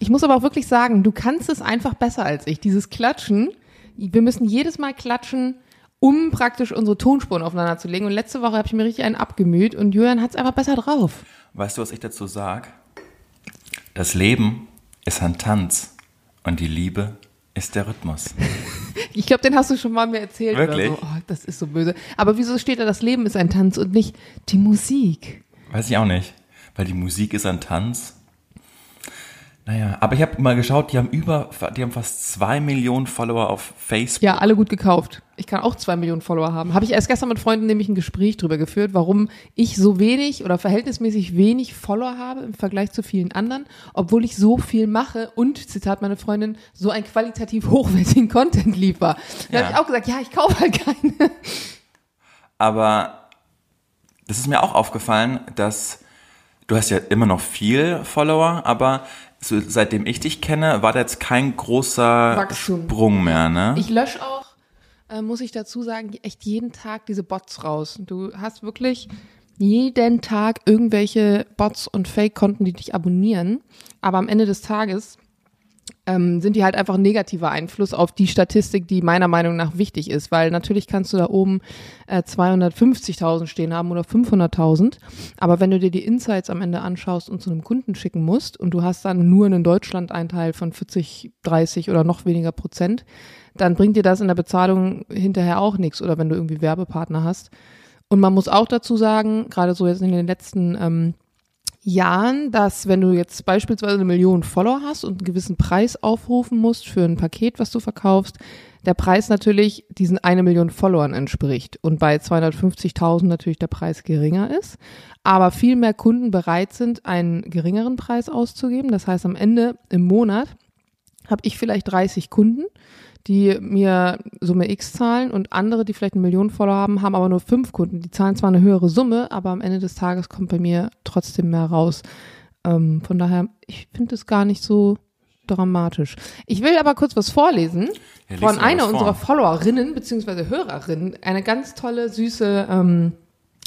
Ich muss aber auch wirklich sagen, du kannst es einfach besser als ich. Dieses Klatschen, wir müssen jedes Mal klatschen, um praktisch unsere Tonspuren aufeinander zu legen. Und letzte Woche habe ich mir richtig einen abgemüht und Julian hat es einfach besser drauf. Weißt du, was ich dazu sage? Das Leben ist ein Tanz und die Liebe ist der Rhythmus. Ich glaube, den hast du schon mal mir erzählt. Wirklich? Oder so. Oh, das ist so böse. Aber wieso steht da, das Leben ist ein Tanz und nicht die Musik? Weiß ich auch nicht. Weil die Musik ist ein Tanz. Naja, aber ich habe mal geschaut, die haben über, die haben fast zwei Millionen Follower auf Facebook. Ja, alle gut gekauft. Ich kann auch zwei Millionen Follower haben. Habe ich erst gestern mit Freunden nämlich ein Gespräch drüber geführt, warum ich so wenig oder verhältnismäßig wenig Follower habe im Vergleich zu vielen anderen, obwohl ich so viel mache und, Zitat meine Freundin, so ein qualitativ hochwertigen Content liefer. Da Ja. habe ich auch gesagt, ja, ich kaufe halt keine. Aber das ist mir auch aufgefallen, dass du hast ja immer noch viel Follower, aber so, seitdem ich dich kenne, war da jetzt kein großer Wachstum. Sprung mehr, ne? Ich lösche auch, äh, muss ich dazu sagen, echt jeden Tag diese Bots raus. Du hast wirklich jeden Tag irgendwelche Bots und Fake-Konten, die dich abonnieren. Aber am Ende des Tages ähm, sind die halt einfach ein negativer Einfluss auf die Statistik, die meiner Meinung nach wichtig ist, weil natürlich kannst du da oben äh, 250.000 stehen haben oder 500.000, aber wenn du dir die Insights am Ende anschaust und zu einem Kunden schicken musst und du hast dann nur einen Deutschland-Einteil von 40, 30 oder noch weniger Prozent, dann bringt dir das in der Bezahlung hinterher auch nichts oder wenn du irgendwie Werbepartner hast. Und man muss auch dazu sagen, gerade so jetzt in den letzten ähm, Jahren, dass wenn du jetzt beispielsweise eine Million Follower hast und einen gewissen Preis aufrufen musst für ein Paket, was du verkaufst, der Preis natürlich diesen eine Million Followern entspricht und bei 250.000 natürlich der Preis geringer ist, aber viel mehr Kunden bereit sind, einen geringeren Preis auszugeben. Das heißt, am Ende im Monat habe ich vielleicht 30 Kunden, die mir Summe X zahlen und andere, die vielleicht eine Million Follower haben, haben aber nur fünf Kunden. Die zahlen zwar eine höhere Summe, aber am Ende des Tages kommt bei mir trotzdem mehr raus. Ähm, von daher, ich finde es gar nicht so dramatisch. Ich will aber kurz was vorlesen Ja, von einer vor. unserer Followerinnen beziehungsweise Hörerinnen. Eine ganz tolle, süße ähm,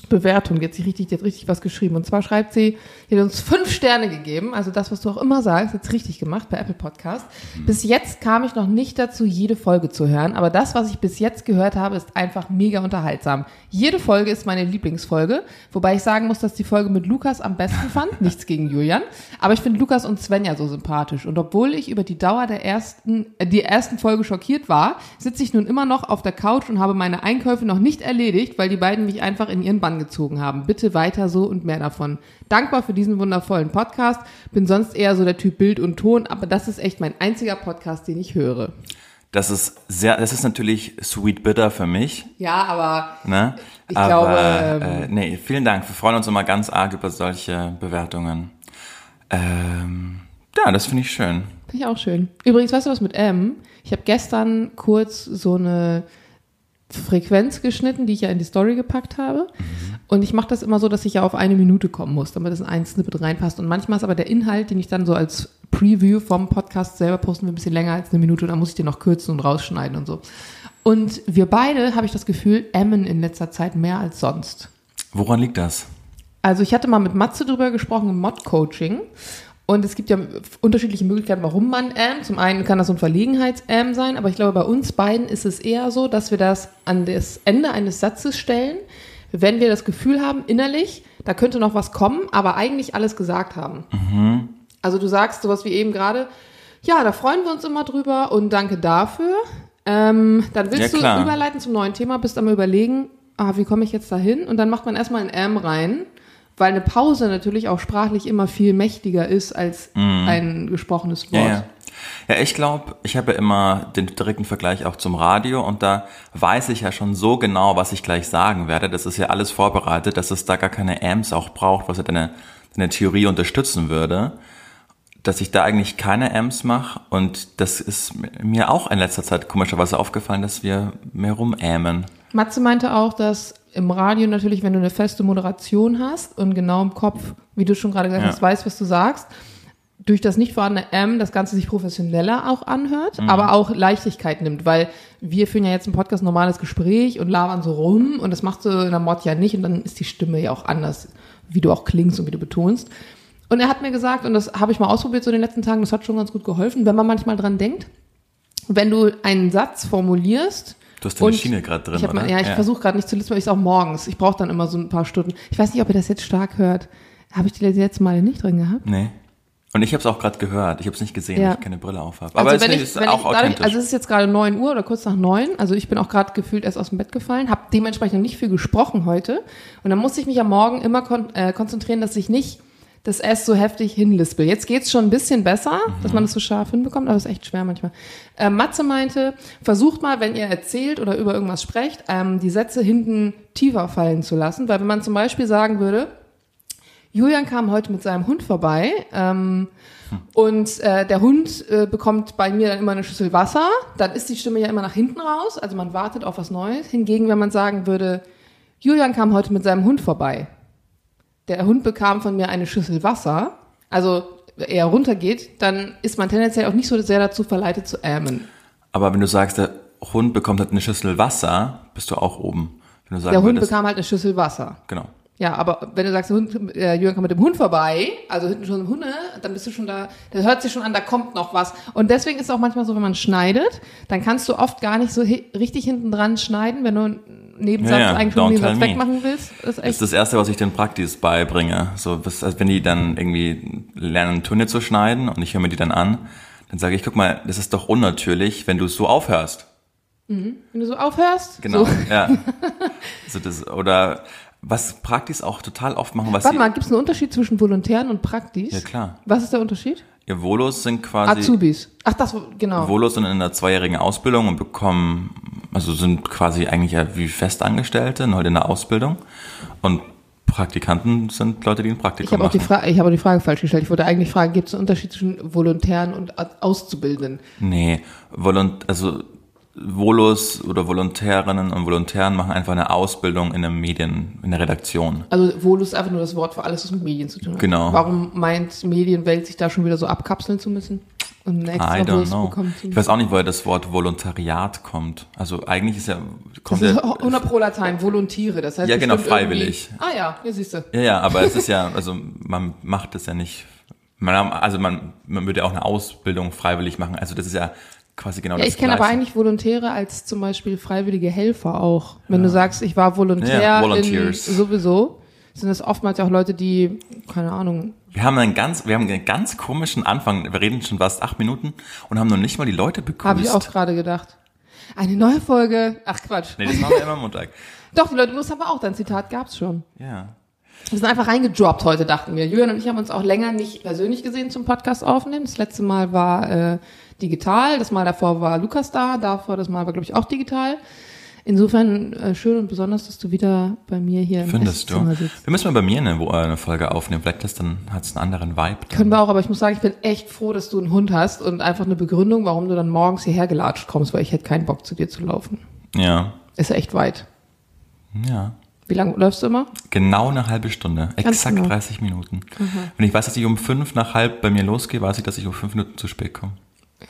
Bewertung. Hat sich richtig, die hat richtig was geschrieben. Und zwar schreibt sie, die hat uns fünf Sterne gegeben. Also das, was du auch immer sagst, jetzt richtig gemacht bei Apple Podcast. Bis jetzt kam ich noch nicht dazu, jede Folge zu hören. Aber das, was ich bis jetzt gehört habe, ist einfach mega unterhaltsam. Jede Folge ist meine Lieblingsfolge. Wobei ich sagen muss, dass die Folge mit Lukas am besten fand. Nichts gegen Julian. Aber ich finde Lukas und Svenja so sympathisch. Und obwohl ich über die Dauer der ersten, äh, die ersten Folge schockiert war, sitze ich nun immer noch auf der Couch und habe meine Einkäufe noch nicht erledigt, weil die beiden mich einfach in ihren Bann gezogen haben. Bitte weiter so und mehr davon. Dankbar für diesen wundervollen Podcast. Bin sonst eher so der Typ Bild und Ton, aber das ist echt mein einziger Podcast, den ich höre. Das ist sehr, das ist natürlich sweet bitter für mich, Ja, aber ne? Ich Aber, glaube, ähm, äh, nee, vielen Dank. Wir freuen uns immer ganz arg über solche Bewertungen. Ähm, ja, das finde ich schön. Finde ich auch schön. Übrigens, weißt du was mit M? Ich habe gestern kurz so eine Frequenz geschnitten, die ich ja in die Story gepackt habe. Und ich mache das immer so, dass ich ja auf eine Minute kommen muss, damit es in ein Snippet reinpasst. Und manchmal ist aber der Inhalt, den ich dann so als Preview vom Podcast selber posten will, ein bisschen länger als eine Minute. Und dann muss ich den noch kürzen und rausschneiden und so. Und wir beide, habe ich das Gefühl, emmen in letzter Zeit mehr als sonst. Woran liegt das? Also ich hatte mal mit Matze drüber gesprochen im Mod-Coaching. Und es gibt ja unterschiedliche Möglichkeiten, warum man ammt. Zum einen kann das so ein Verlegenheits-Am sein, aber ich glaube, bei uns beiden ist es eher so, dass wir das an das Ende eines Satzes stellen, wenn wir das Gefühl haben, innerlich, da könnte noch was kommen, aber eigentlich alles gesagt haben. Also du sagst sowas wie eben gerade, ja, da freuen wir uns immer drüber und danke dafür. Ähm, dann willst Ja, du überleiten zum neuen Thema, bist am überlegen, ah, wie komme ich jetzt da hin? Und dann macht man erstmal ein M rein, weil eine Pause natürlich auch sprachlich immer viel mächtiger ist als ein gesprochenes Wort. Ja, ja. Ja, ich glaube, ich habe ja immer den direkten Vergleich auch zum Radio und da weiß ich ja schon so genau, was ich gleich sagen werde. Das ist ja alles vorbereitet, dass es da gar keine Amps auch braucht, was ja deine, deine Theorie unterstützen würde. Dass ich da eigentlich keine Amps mache und das ist mir auch in letzter Zeit komischerweise aufgefallen, dass wir mehr rumämen. Matze meinte auch, dass im Radio natürlich, wenn du eine feste Moderation hast und genau im Kopf, wie du schon gerade gesagt Ja. hast, weißt, was du sagst, durch das nicht vorhandene M das Ganze sich professioneller auch anhört, Mhm. aber auch Leichtigkeit nimmt, weil wir führen ja jetzt im Podcast ein normales Gespräch und labern so rum und das machst du in der Mod ja nicht und dann ist die Stimme ja auch anders, wie du auch klingst und wie du betonst. Und er hat mir gesagt, und das habe ich mal ausprobiert so in den letzten Tagen, das hat schon ganz gut geholfen, wenn man manchmal dran denkt, wenn du einen Satz formulierst, Du hast deine und Schiene gerade drin, ich oder? Mal, ja, ich Ja. versuche gerade nicht zu lispeln, weil ich auch morgens. Ich brauche dann immer so ein paar Stunden. Ich weiß nicht, ob ihr das jetzt stark hört. Habe ich die letzten Male nicht drin gehabt? Nee. Und ich habe es auch gerade gehört. Ich habe es nicht gesehen, Ja. weil ich keine Brille auf habe. Aber also es ist ich, auch ich dadurch, also es ist jetzt gerade 9 Uhr oder kurz nach 9, also ich bin auch gerade gefühlt erst aus dem Bett gefallen, habe dementsprechend noch nicht viel gesprochen heute und dann musste ich mich am Morgen immer kon äh, konzentrieren, dass ich nicht das S so heftig hinlispel. Jetzt geht's schon ein bisschen besser, dass man das so scharf hinbekommt, aber es ist echt schwer manchmal. Äh, Matze meinte, versucht mal, wenn ihr erzählt oder über irgendwas sprecht, ähm, die Sätze hinten tiefer fallen zu lassen, weil wenn man zum Beispiel sagen würde, Julian kam heute mit seinem Hund vorbei ähm, und äh, der Hund äh, bekommt bei mir dann immer eine Schüssel Wasser. Dann ist die Stimme ja immer nach hinten raus, also man wartet auf was Neues. Hingegen, wenn man sagen würde, Julian kam heute mit seinem Hund vorbei. Der Hund bekam von mir eine Schüssel Wasser, also er runtergeht, dann ist man tendenziell auch nicht so sehr dazu verleitet zu ämen. Aber wenn du sagst, der Hund bekommt halt eine Schüssel Wasser, bist du auch oben. Wenn du sagen Der Hund würdest, bekam halt eine Schüssel Wasser. genau. Ja, aber wenn du sagst, der Hund, äh, Jürgen kommt mit dem Hund vorbei, also hinten schon Hunde, dann bist du schon da, da hört sich schon an, da kommt noch was. Und deswegen ist es auch manchmal so, wenn man schneidet, dann kannst du oft gar nicht so richtig hinten dran schneiden, wenn du Nebensatz Ja, ja, eigentlich don't Nebensatz wegmachen willst. Ist Das echt. ist das Erste, was ich den Praktis beibringe. So, was, also wenn die dann irgendwie lernen, Töne zu schneiden und ich höre mir die dann an, dann sage ich, guck mal, das ist doch unnatürlich, wenn du so aufhörst. Wenn du so aufhörst. Genau, So. ja. So das, oder was Praktis auch total oft machen, was Warte mal, gibt es einen Unterschied zwischen Volontären und Praktis? Ja, klar. Was ist der Unterschied? Ihr Volos sind quasi, Azubis. Ach, das, genau. Volos sind in einer zweijährigen Ausbildung und bekommen, also sind quasi eigentlich ja wie Festangestellte, halt in der Ausbildung. Und Praktikanten sind Leute, die ein Praktikum Ich habe auch, die machen. Fra- ich habe auch die Frage falsch gestellt. Ich wollte eigentlich fragen, gibt es einen Unterschied zwischen Volontären und Auszubildenden? Nee, Volunt also Volos oder Volontärinnen und Volontären machen einfach eine Ausbildung in der Medien, in der Redaktion. Also Volus ist einfach nur das Wort für alles, was mit Medien zu tun hat. Genau. Warum meint Medienwelt sich da schon wieder so abkapseln zu müssen? Und extra I don't know. bekommen Ich weiß auch nicht, woher das Wort Volontariat kommt. Also eigentlich ist ja, Das kommt ist ja, 100 Pro Latein, Volontiere. Das heißt Ja, genau, bestimmt irgendwie- freiwillig. Ah ja, hier siehst du. ja, ja, aber es ist ja, also man macht das ja nicht, man, also man, man würde ja auch eine Ausbildung freiwillig machen. Also das ist ja quasi genau Ja, das ich kenne aber eigentlich Volontäre als zum Beispiel freiwillige Helfer auch. Wenn du sagst, ich war Volontär Ja, in, sowieso, sind das oftmals auch Leute, die, keine Ahnung, Wir haben einen ganz, wir haben einen ganz komischen Anfang. Wir reden schon fast acht Minuten und haben noch nicht mal die Leute begrüßt. habe ich auch gerade gedacht. Eine neue Folge. Ach Quatsch. Nee, das machen wir immer am Montag. Doch, die Leute, das haben wir auch. Dein Zitat gab's schon. Ja. Wir sind einfach reingedroppt heute, dachten wir. Julian und ich haben uns auch länger nicht persönlich gesehen zum Podcast aufnehmen. Das letzte Mal war äh, digital, das Mal davor war Lukas da, davor das Mal war, glaube ich, auch digital. Insofern äh, schön und besonders, dass du wieder bei mir hier im Findest du? Sitzt. Wir müssen mal bei mir eine, äh, eine Folge aufnehmen. Vielleicht das dann hat es einen anderen Vibe. Dann. Können wir auch, aber ich muss sagen, ich bin echt froh, dass du einen Hund hast und einfach eine Begründung, warum du dann morgens hierher gelatscht kommst, weil ich hätte keinen Bock zu dir zu laufen. Ja. Ist ja echt weit. Ja. Wie lange läufst du immer? Genau eine halbe Stunde. Exakt genau. 30 Minuten. Wenn ich weiß, dass ich um fünf nach halb bei mir losgehe, weiß ich, dass ich um fünf Minuten zu spät komme.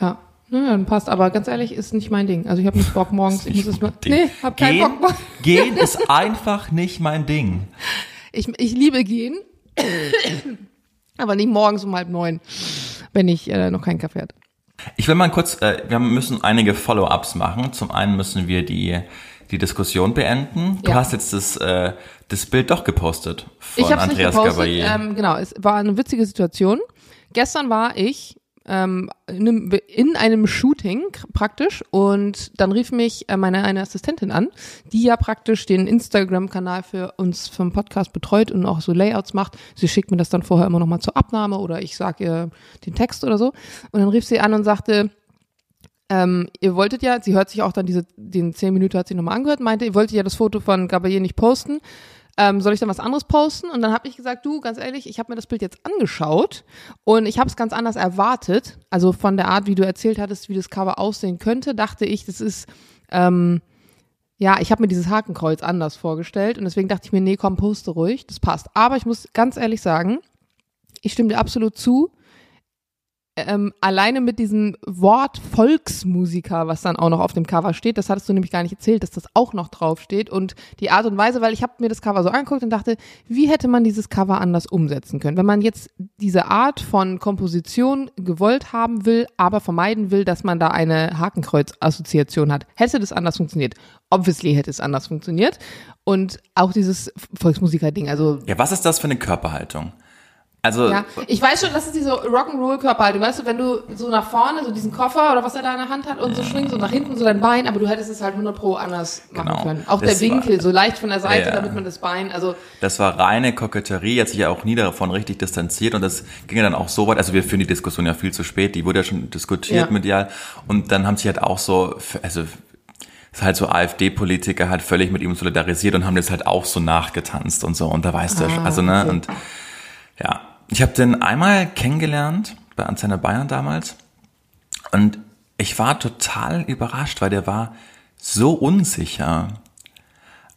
Ja. Naja, dann passt. Aber ganz ehrlich, ist nicht mein Ding. Also ich habe nicht Bock morgens. Ich muss es mal. Nee, hab keinen Gehen, Bock. gehen ist einfach nicht mein Ding. Ich, ich liebe gehen, aber nicht morgens um halb neun, wenn ich äh, noch keinen Kaffee hatte. Ich will mal kurz, äh, wir müssen einige Follow-ups machen. Zum einen müssen wir die, die Diskussion beenden. Du Ja. hast jetzt das, äh, das Bild doch gepostet von ich habe es nicht Andreas gepostet. Gabalier. Ähm, genau, es war eine witzige Situation. Gestern war ich ähm, in, einem, in einem Shooting praktisch und dann rief mich äh, meine eine Assistentin an, die ja praktisch den Instagram-Kanal für uns vom Podcast betreut und auch so Layouts macht. Sie schickt mir das dann vorher immer nochmal zur Abnahme oder ich sage ihr den Text oder so. Und dann rief sie an und sagte, ähm, ihr wolltet ja, sie hört sich auch dann diese, den zehn Minuten hat sie nochmal angehört, meinte, ihr wolltet ja das Foto von Gabalier nicht posten. Ähm, soll ich dann was anderes posten? Und dann habe ich gesagt, du, ganz ehrlich, ich habe mir das Bild jetzt angeschaut und ich habe es ganz anders erwartet. Also von der Art, wie du erzählt hattest, wie das Cover aussehen könnte, dachte ich, das ist, ähm, ja, ich habe mir dieses Hakenkreuz anders vorgestellt und deswegen dachte ich mir, nee, komm, poste ruhig, das passt. Aber ich muss ganz ehrlich sagen, ich stimme dir absolut zu, ähm, alleine mit diesem Wort Volksmusiker, was dann auch noch auf dem Cover steht, das hattest du nämlich gar nicht erzählt, dass das auch noch draufsteht und die Art und Weise, weil ich habe mir das Cover so angeguckt und dachte, wie hätte man dieses Cover anders umsetzen können? Wenn man jetzt diese Art von Komposition gewollt haben will, aber vermeiden will, dass man da eine Hakenkreuz-Assoziation hat, hätte das anders funktioniert. Obviously hätte es anders funktioniert und auch dieses Volksmusiker-Ding, also. Ja, was ist das für eine Körperhaltung? Also ja, ich weiß schon, das ist diese Rock'n'Roll-Körperhaltung. Weißt du, wenn du so nach vorne, so diesen Koffer oder was er da in der Hand hat und so schwingst und nach hinten so dein Bein, aber du hättest es halt 100 pro anders machen Genau. können. Auch Das der Winkel, war- so leicht von der Seite, Ja. damit man das Bein, also Das war reine Koketterie, hat sich ja auch nie davon richtig distanziert und das ging ja dann auch so weit, also wir führen die Diskussion ja viel zu spät, die wurde ja schon diskutiert Ja. medial und dann haben sich halt auch so, also ist halt so AfD-Politiker halt völlig mit ihm solidarisiert und haben das halt auch so nachgetanzt und so und da weißt du ja schon, also ne, okay. und ja, ich habe den einmal kennengelernt bei Antenne Bayern damals und ich war total überrascht, weil der war so unsicher.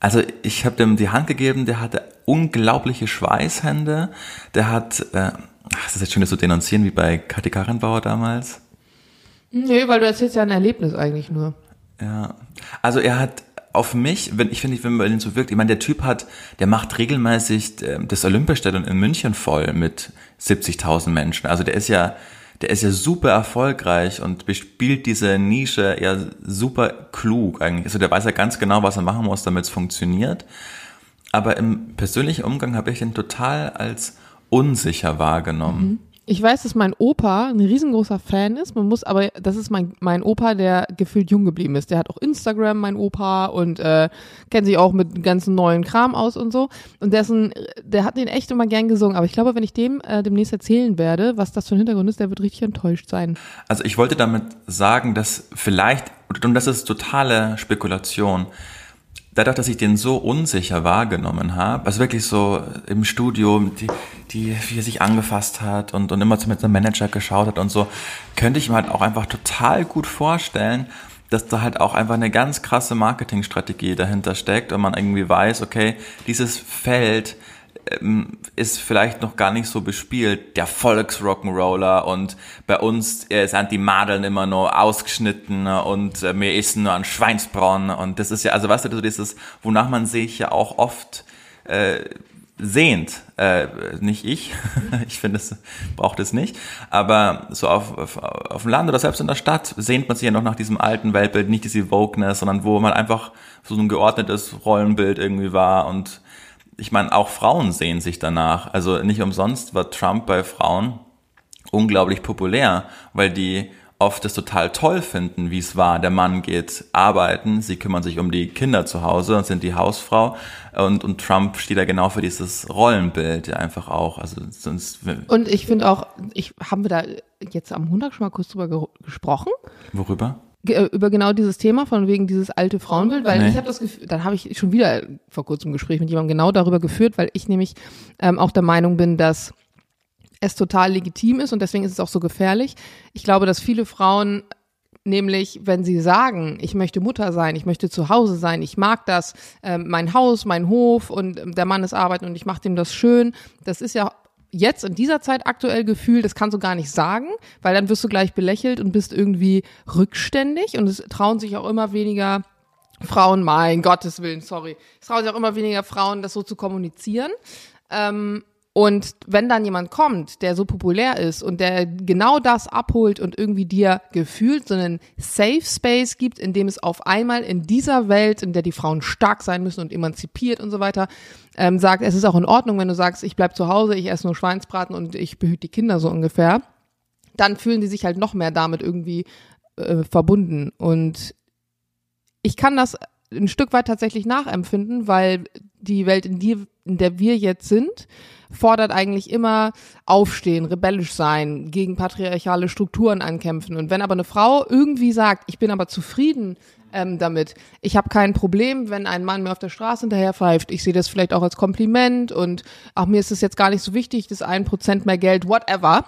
Also ich habe dem die Hand gegeben, der hatte unglaubliche Schweißhände, der hat, äh, ach, das ist jetzt schön, das zu denunzieren, wie bei Kathi Karrenbauer damals. nee, weil du erzählst ja ein Erlebnis eigentlich nur. Ja, also er hat auf mich, wenn ich finde, wenn man so wirkt, ich meine, der Typ hat, der macht regelmäßig äh, das Olympiastadion in München voll mit 70.000 Menschen. Also der ist ja, der ist ja super erfolgreich und bespielt diese Nische ja super klug eigentlich. Also der weiß ja ganz genau, was er machen muss, damit es funktioniert. Aber im persönlichen Umgang habe ich den total als unsicher wahrgenommen. Ich weiß, dass mein Opa ein riesengroßer Fan ist. Man muss aber, das ist mein, mein Opa, der gefühlt jung geblieben ist. Der hat auch Instagram, mein Opa, und äh, kennt sich auch mit ganzen neuen Kram aus und so. Und der ist ein, der hat den echt immer gern gesungen. Aber ich glaube, wenn ich dem äh, demnächst erzählen werde, was das für ein Hintergrund ist, der wird richtig enttäuscht sein. Also ich wollte damit sagen, dass vielleicht, und das ist totale Spekulation, dadurch, dass ich den so unsicher wahrgenommen habe, also wirklich so im Studio, die, die, wie er sich angefasst hat und, und immer mit seinem Manager geschaut hat und so, könnte ich mir halt auch einfach total gut vorstellen, dass da halt auch einfach eine ganz krasse Marketingstrategie dahinter steckt und man irgendwie weiß, okay, dieses Feld ähm, ist vielleicht noch gar nicht so bespielt, der Volksrock'n'Roller und bei uns äh, sind die Madeln immer nur ausgeschnitten und äh, wir essen nur an Schweinsbraten und das ist ja, also weißt du, dieses, wonach man sich ja auch oft äh, sehnt, äh, nicht ich, ich finde, es braucht es nicht, aber so auf, auf, auf dem Land oder selbst in der Stadt sehnt man sich ja noch nach diesem alten Weltbild, nicht diese Wokeness, sondern wo man einfach so ein geordnetes Rollenbild irgendwie war und ich meine, auch Frauen sehen sich danach. Also nicht umsonst war Trump bei Frauen unglaublich populär, weil die oft es total toll finden, wie es war. Der Mann geht arbeiten, sie kümmern sich um die Kinder zu Hause und sind die Hausfrau. Und, und Trump steht da genau für dieses Rollenbild ja einfach auch. Also sonst, Und ich finde auch, ich, haben wir da jetzt am Montag schon mal kurz drüber ge gesprochen? worüber? Äh, über genau dieses Thema von wegen dieses alte Frauenbild, weil Nee. ich habe das Gefühl, dann habe ich schon wieder vor kurzem ein Gespräch mit jemandem genau darüber geführt, weil ich nämlich ähm, auch der Meinung bin, dass es total legitim ist und deswegen ist es auch so gefährlich. Ich glaube, dass viele Frauen nämlich, wenn sie sagen, ich möchte Mutter sein, ich möchte zu Hause sein, ich mag das, ähm, mein Haus, mein Hof und ähm, der Mann ist arbeiten und ich mache dem das schön, das ist ja jetzt in dieser Zeit aktuell Gefühl, das kannst du gar nicht sagen, weil dann wirst du gleich belächelt und bist irgendwie rückständig und es trauen sich auch immer weniger Frauen, mein Gottes Willen, sorry, es trauen sich auch immer weniger Frauen, das so zu kommunizieren. Ähm, und wenn dann jemand kommt, der so populär ist und der genau das abholt und irgendwie dir gefühlt so einen Safe Space gibt, in dem es auf einmal in dieser Welt, in der die Frauen stark sein müssen und emanzipiert und so weiter, ähm, sagt, es ist auch in Ordnung, wenn du sagst, ich bleib zu Hause, ich esse nur Schweinsbraten und ich behüte die Kinder so ungefähr, dann fühlen die sich halt noch mehr damit irgendwie äh, verbunden. Und ich kann das ein Stück weit tatsächlich nachempfinden, weil die Welt, in, die, in der wir jetzt sind, fordert eigentlich immer aufstehen, rebellisch sein, gegen patriarchale Strukturen ankämpfen. Und wenn aber eine Frau irgendwie sagt, ich bin aber zufrieden ähm, damit, ich habe kein Problem, wenn ein Mann mir auf der Straße hinterher pfeift, ich sehe das vielleicht auch als Kompliment und auch mir ist es jetzt gar nicht so wichtig, das ein Prozent mehr Geld, whatever,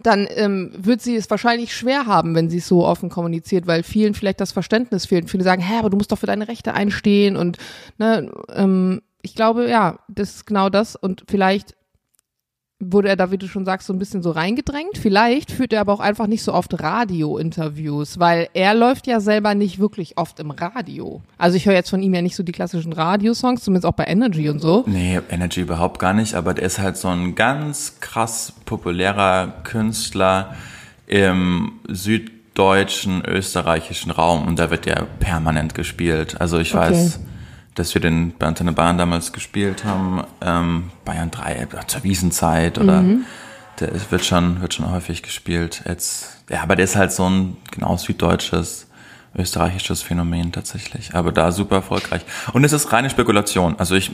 dann ähm, wird sie es wahrscheinlich schwer haben, wenn sie es so offen kommuniziert, weil vielen vielleicht das Verständnis fehlt. Viele sagen, hä, aber du musst doch für deine Rechte einstehen und ne, ähm, ich glaube, ja, das ist genau das und vielleicht wurde er da, wie du schon sagst, so ein bisschen so reingedrängt. Vielleicht führt er aber auch einfach nicht so oft Radio-Interviews, weil er läuft ja selber nicht wirklich oft im Radio. Also ich höre jetzt von ihm ja nicht so die klassischen Radiosongs, zumindest auch bei Energy und so. Nee, Energy überhaupt gar nicht, aber der ist halt so ein ganz krass populärer Künstler im süddeutschen, österreichischen Raum und da wird der permanent gespielt. Also ich Okay. weiß, dass wir den bei Antenne Bayern damals gespielt haben, ähm, Bayern 3 zur Wiesenzeit oder der ist- wird schon, wird schon häufig gespielt. Jetzt, ja, aber der ist halt so ein genau süddeutsches, österreichisches Phänomen tatsächlich. Aber da super erfolgreich. Und es ist reine Spekulation. Also ich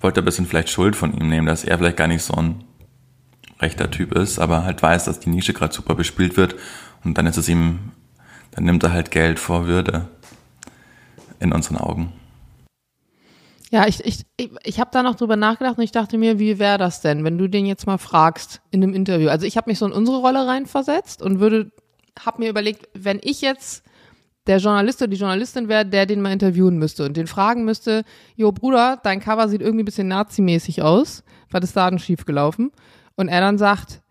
wollte ein bisschen vielleicht Schuld von ihm nehmen, dass er vielleicht gar nicht so ein rechter Typ ist, aber halt weiß, dass die Nische gerade super bespielt wird und dann ist es ihm, dann nimmt er halt Geld vor Würde in unseren Augen. Ja, ich, ich, ich, ich habe da noch drüber nachgedacht und ich dachte mir, wie wäre das denn, wenn du den jetzt mal fragst in einem Interview? Also ich habe mich so in unsere Rolle reinversetzt und würde, habe mir überlegt, wenn ich jetzt der Journalist oder die Journalistin wäre, der den mal interviewen müsste und den fragen müsste, jo Bruder, dein Cover sieht irgendwie ein bisschen nazimäßig aus, was ist da denn schief gelaufen? Und er dann sagt,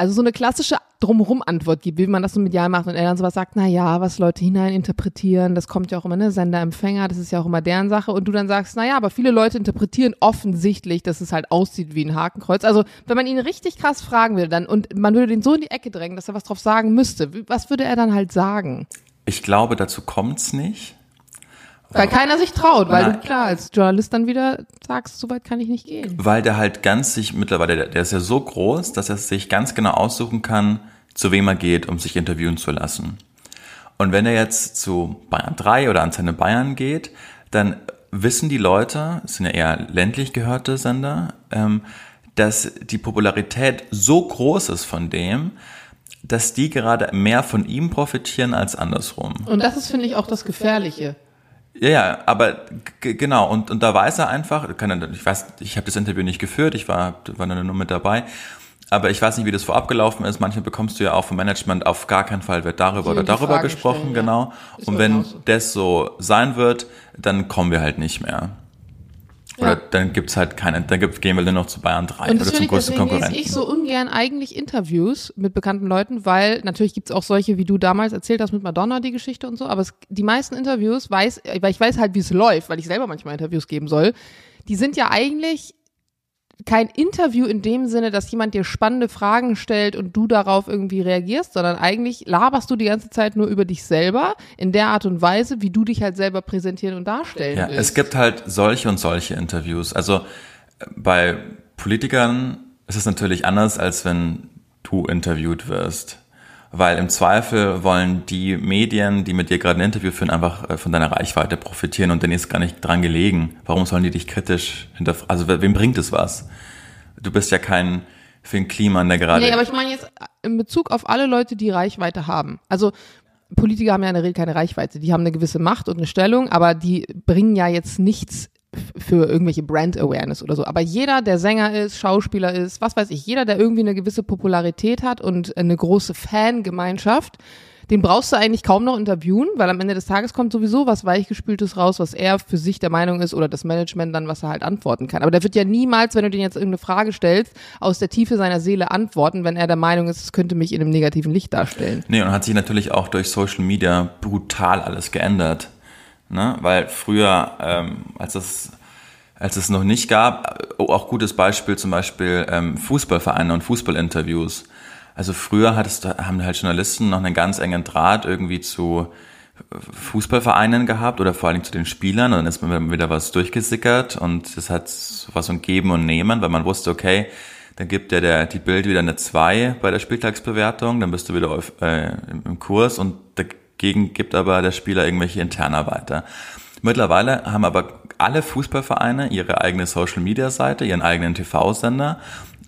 also so eine klassische Drumherum-Antwort gibt, wie man das so medial macht und er dann sowas sagt, na ja, was Leute hineininterpretieren, das kommt ja auch immer, ne, Sender, Empfänger, das ist ja auch immer deren Sache und du dann sagst, na ja, aber viele Leute interpretieren offensichtlich, dass es halt aussieht wie ein Hakenkreuz. Also, wenn man ihn richtig krass fragen würde dann und man würde den so in die Ecke drängen, dass er was drauf sagen müsste, was würde er dann halt sagen? Ich glaube, dazu kommt's nicht. Weil keiner sich traut, weil Nein. du klar als Journalist dann wieder sagst, so weit kann ich nicht gehen. Weil der halt ganz sich mittlerweile, der, der ist ja so groß, dass er sich ganz genau aussuchen kann, zu wem er geht, um sich interviewen zu lassen. Und wenn er jetzt zu Bayern 3 oder Antenne Bayern geht, dann wissen die Leute, es sind ja eher ländlich gehörte Sender, ähm, dass die Popularität so groß ist von dem, dass die gerade mehr von ihm profitieren als andersrum. Und das ist, finde ich, auch das Gefährliche. Ja, ja, aber genau, und, und da weiß er einfach, kann er, ich weiß, ich habe das Interview nicht geführt, ich war, war nur mit dabei, aber ich weiß nicht, wie das vorab gelaufen ist. Manchmal bekommst du ja auch vom Management, auf gar keinen Fall wird darüber oder darüber Frage gesprochen, stellen, ja. genau. Ist Und wenn das so sein wird, dann kommen wir halt nicht mehr. Oder Ja. dann gibt's halt keine, dann gibt, gehen wir nur noch zu Bayern 3 Und oder zum größten Konkurrenten. ich so ungern eigentlich Interviews mit bekannten Leuten, weil natürlich gibt's auch solche, wie du damals erzählt hast mit Madonna, die Geschichte und so, aber es, die meisten Interviews weiß, weil ich weiß halt, wie es läuft, weil ich selber manchmal Interviews geben soll, die sind ja eigentlich kein Interview in dem Sinne, dass jemand dir spannende Fragen stellt und du darauf irgendwie reagierst, sondern eigentlich laberst du die ganze Zeit nur über dich selber in der Art und Weise, wie du dich halt selber präsentieren und darstellen Ja, willst. es gibt halt solche und solche Interviews. Also äh, bei Politikern ist es natürlich anders, als wenn du interviewt wirst. Weil im Zweifel wollen die Medien, die mit dir gerade ein Interview führen, einfach äh, von deiner Reichweite profitieren und denen ist gar nicht dran gelegen. Warum sollen die dich kritisch hinterfragen? Also we- wem bringt es was? Du bist ja kein Finn Kliman, der gerade... Nee, aber ich meine jetzt in Bezug auf alle Leute, die Reichweite haben. Also Politiker haben ja in der Regel keine Reichweite. Die haben eine gewisse Macht und eine Stellung, aber die bringen ja jetzt nichts für irgendwelche Brand Awareness oder so. Aber jeder, der Sänger ist, Schauspieler ist, was weiß ich, jeder, der irgendwie eine gewisse Popularität hat und eine große Fangemeinschaft, den brauchst du eigentlich kaum noch interviewen, weil am Ende des Tages kommt sowieso was Weichgespültes raus, was er für sich der Meinung ist oder das Management dann, was er halt antworten kann. Aber der wird ja niemals, wenn du den jetzt irgendeine Frage stellst, aus der Tiefe seiner Seele antworten, wenn er der Meinung ist, es könnte mich in einem negativen Licht darstellen. Nee, und hat sich natürlich auch durch Social Media brutal alles geändert. Ne? Weil früher, ähm, als es als es noch nicht gab, äh, auch gutes Beispiel zum Beispiel ähm, Fußballvereine und Fußballinterviews. Also früher hattest, haben halt Journalisten noch einen ganz engen Draht irgendwie zu Fußballvereinen gehabt oder vor Dingen zu den Spielern und dann ist mir wieder was durchgesickert und es hat was um Geben und Nehmen, weil man wusste, okay, dann gibt der, der die Bild wieder eine 2 bei der Spieltagsbewertung, dann bist du wieder auf, äh, im Kurs und dagegen gibt aber der Spieler irgendwelche Interna weiter. Mittlerweile haben aber alle Fußballvereine ihre eigene Social-Media-Seite, ihren eigenen TV-Sender.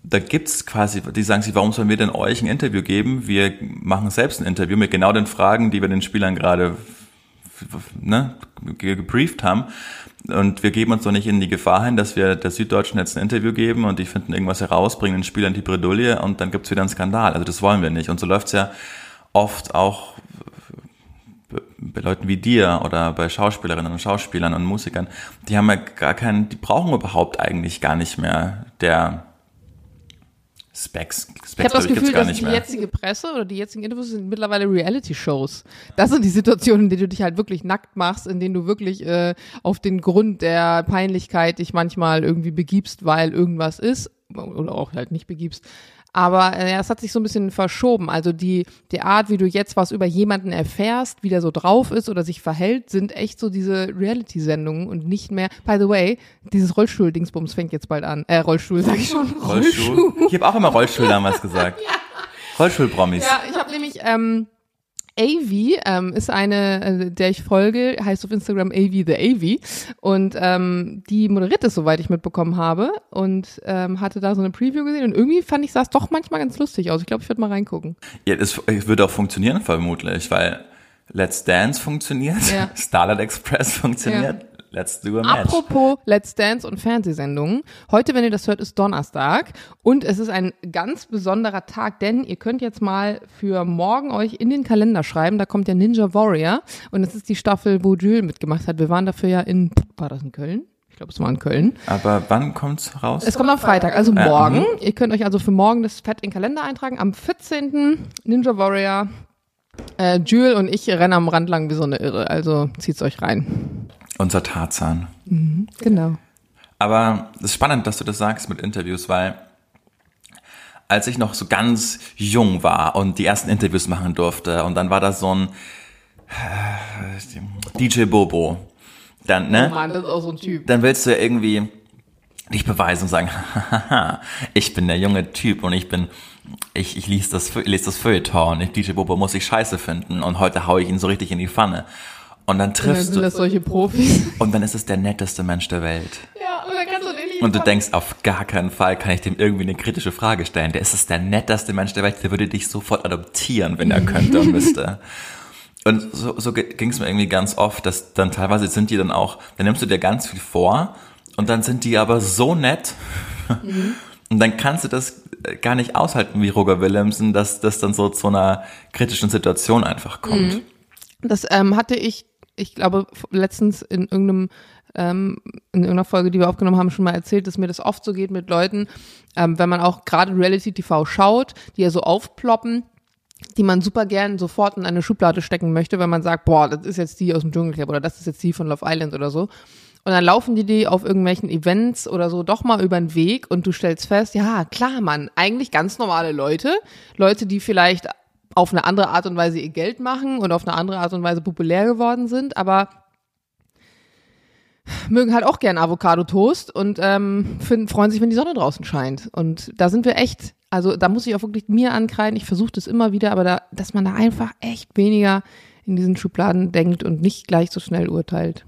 Da gibt's quasi, die sagen sich, warum sollen wir denn euch ein Interview geben? Wir machen selbst ein Interview mit genau den Fragen, die wir den Spielern gerade ne, ge- gebrieft haben. Und wir geben uns doch nicht in die Gefahr hin, dass wir der Süddeutschen jetzt ein Interview geben und die finden irgendwas heraus, bringen den Spielern die Bredouille und dann gibt's wieder einen Skandal. Also das wollen wir nicht. Und so läuft's ja oft auch bei Leuten wie dir oder bei Schauspielerinnen und Schauspielern und Musikern, die haben ja gar keinen, die brauchen überhaupt eigentlich gar nicht mehr der Specs, Ich Specs habe das gibt's Gefühl, dass die mehr. jetzige Presse oder die jetzigen Interviews sind mittlerweile Reality-Shows. Das sind die Situationen, in denen du dich halt wirklich nackt machst, in denen du wirklich äh, auf den Grund der Peinlichkeit dich manchmal irgendwie begibst, weil irgendwas ist oder auch halt nicht begibst. Aber äh, ja, es hat sich so ein bisschen verschoben. Also die, die Art, wie du jetzt was über jemanden erfährst, wie der so drauf ist oder sich verhält, sind echt so diese Reality-Sendungen und nicht mehr. By the way, dieses Rollstuhl-Dingsbums fängt jetzt bald an. Äh, Rollstuhl, sag ich schon. Rollstuhl. Ich habe auch immer Rollstuhl damals gesagt. Rollstuhl-Promis. Ja, ich habe nämlich ähm, Avi ähm, ist eine, äh, der ich folge, heißt auf Instagram Avi the Avi und ähm, die moderiert es, soweit ich mitbekommen habe und ähm, hatte da so eine Preview gesehen und irgendwie fand ich, sah es doch manchmal ganz lustig aus. Ich glaube, ich würde mal reingucken. Ja, das würde auch funktionieren vermutlich, weil Let's Dance funktioniert, Ja. Starlight Express funktioniert, Let's Do a Match. Apropos Let's Dance und Fernsehsendungen. Heute, wenn ihr das hört, ist Donnerstag und es ist ein ganz besonderer Tag, denn ihr könnt jetzt mal für morgen euch in den Kalender schreiben. Da kommt der Ninja Warrior und das ist die Staffel, wo Jules mitgemacht hat. Wir waren dafür ja in, war das in Köln? Ich glaube, es war in Köln. Aber wann kommt's raus? Es kommt am Freitag, also Ja, morgen. mhm. Ihr könnt euch also für morgen das Fett in den Kalender eintragen. Am 14. Ninja Warrior. Äh, Jules und ich rennen am Rand lang wie so eine Irre. Also zieht's euch rein. Unser Tarzan. Genau. Aber es ist spannend, dass du das sagst mit Interviews, weil als ich noch so ganz jung war und die ersten Interviews machen durfte und dann war da so ein äh, DJ Bobo, dann, ne? Mann, das ist auch so ein Typ. dann willst du ja irgendwie dich beweisen und sagen, haha, ich bin der junge Typ und ich bin, ich, ich lese das, lese das Feuilleton, ich, DJ Bobo muss ich scheiße finden und heute hau ich ihn so richtig in die Pfanne. Und dann Und dann triffst sind du, solche Profis. und dann ist es der netteste Mensch der Welt. Ja, und dann kannst du den nicht Und du denkst, auf gar keinen Fall kann ich dem irgendwie eine kritische Frage stellen. Der ist es der netteste Mensch der Welt, der würde dich sofort adoptieren, wenn er könnte und müsste. Und so, so ging es mir irgendwie ganz oft, dass dann teilweise sind die dann auch, dann nimmst du dir ganz viel vor und dann sind die aber so nett. Und dann kannst du das gar nicht aushalten wie Roger Willemsen, dass das dann so zu einer kritischen Situation einfach kommt. Das ähm, hatte ich, ich glaube, letztens in irgendeinem ähm, in irgendeiner Folge, die wir aufgenommen haben, schon mal erzählt, dass mir das oft so geht mit Leuten, ähm, wenn man auch gerade Reality-TV schaut, die ja so aufploppen, die man super gern sofort in eine Schublade stecken möchte, wenn man sagt, boah, das ist jetzt die aus dem Dschungelclub oder das ist jetzt die von Love Island oder so. Und dann laufen die die auf irgendwelchen Events oder so doch mal über den Weg und du stellst fest, ja, klar, Mann, eigentlich ganz normale Leute, Leute, die vielleicht auf eine andere Art und Weise ihr Geld machen und auf eine andere Art und Weise populär geworden sind, aber mögen halt auch gern Avocado-Toast und ähm, finden, freuen sich, wenn die Sonne draußen scheint. Und da sind wir echt, also da muss ich auch wirklich mir ankreiden, ich versuche das immer wieder, aber da, dass man da einfach echt weniger in diesen Schubladen denkt und nicht gleich so schnell urteilt.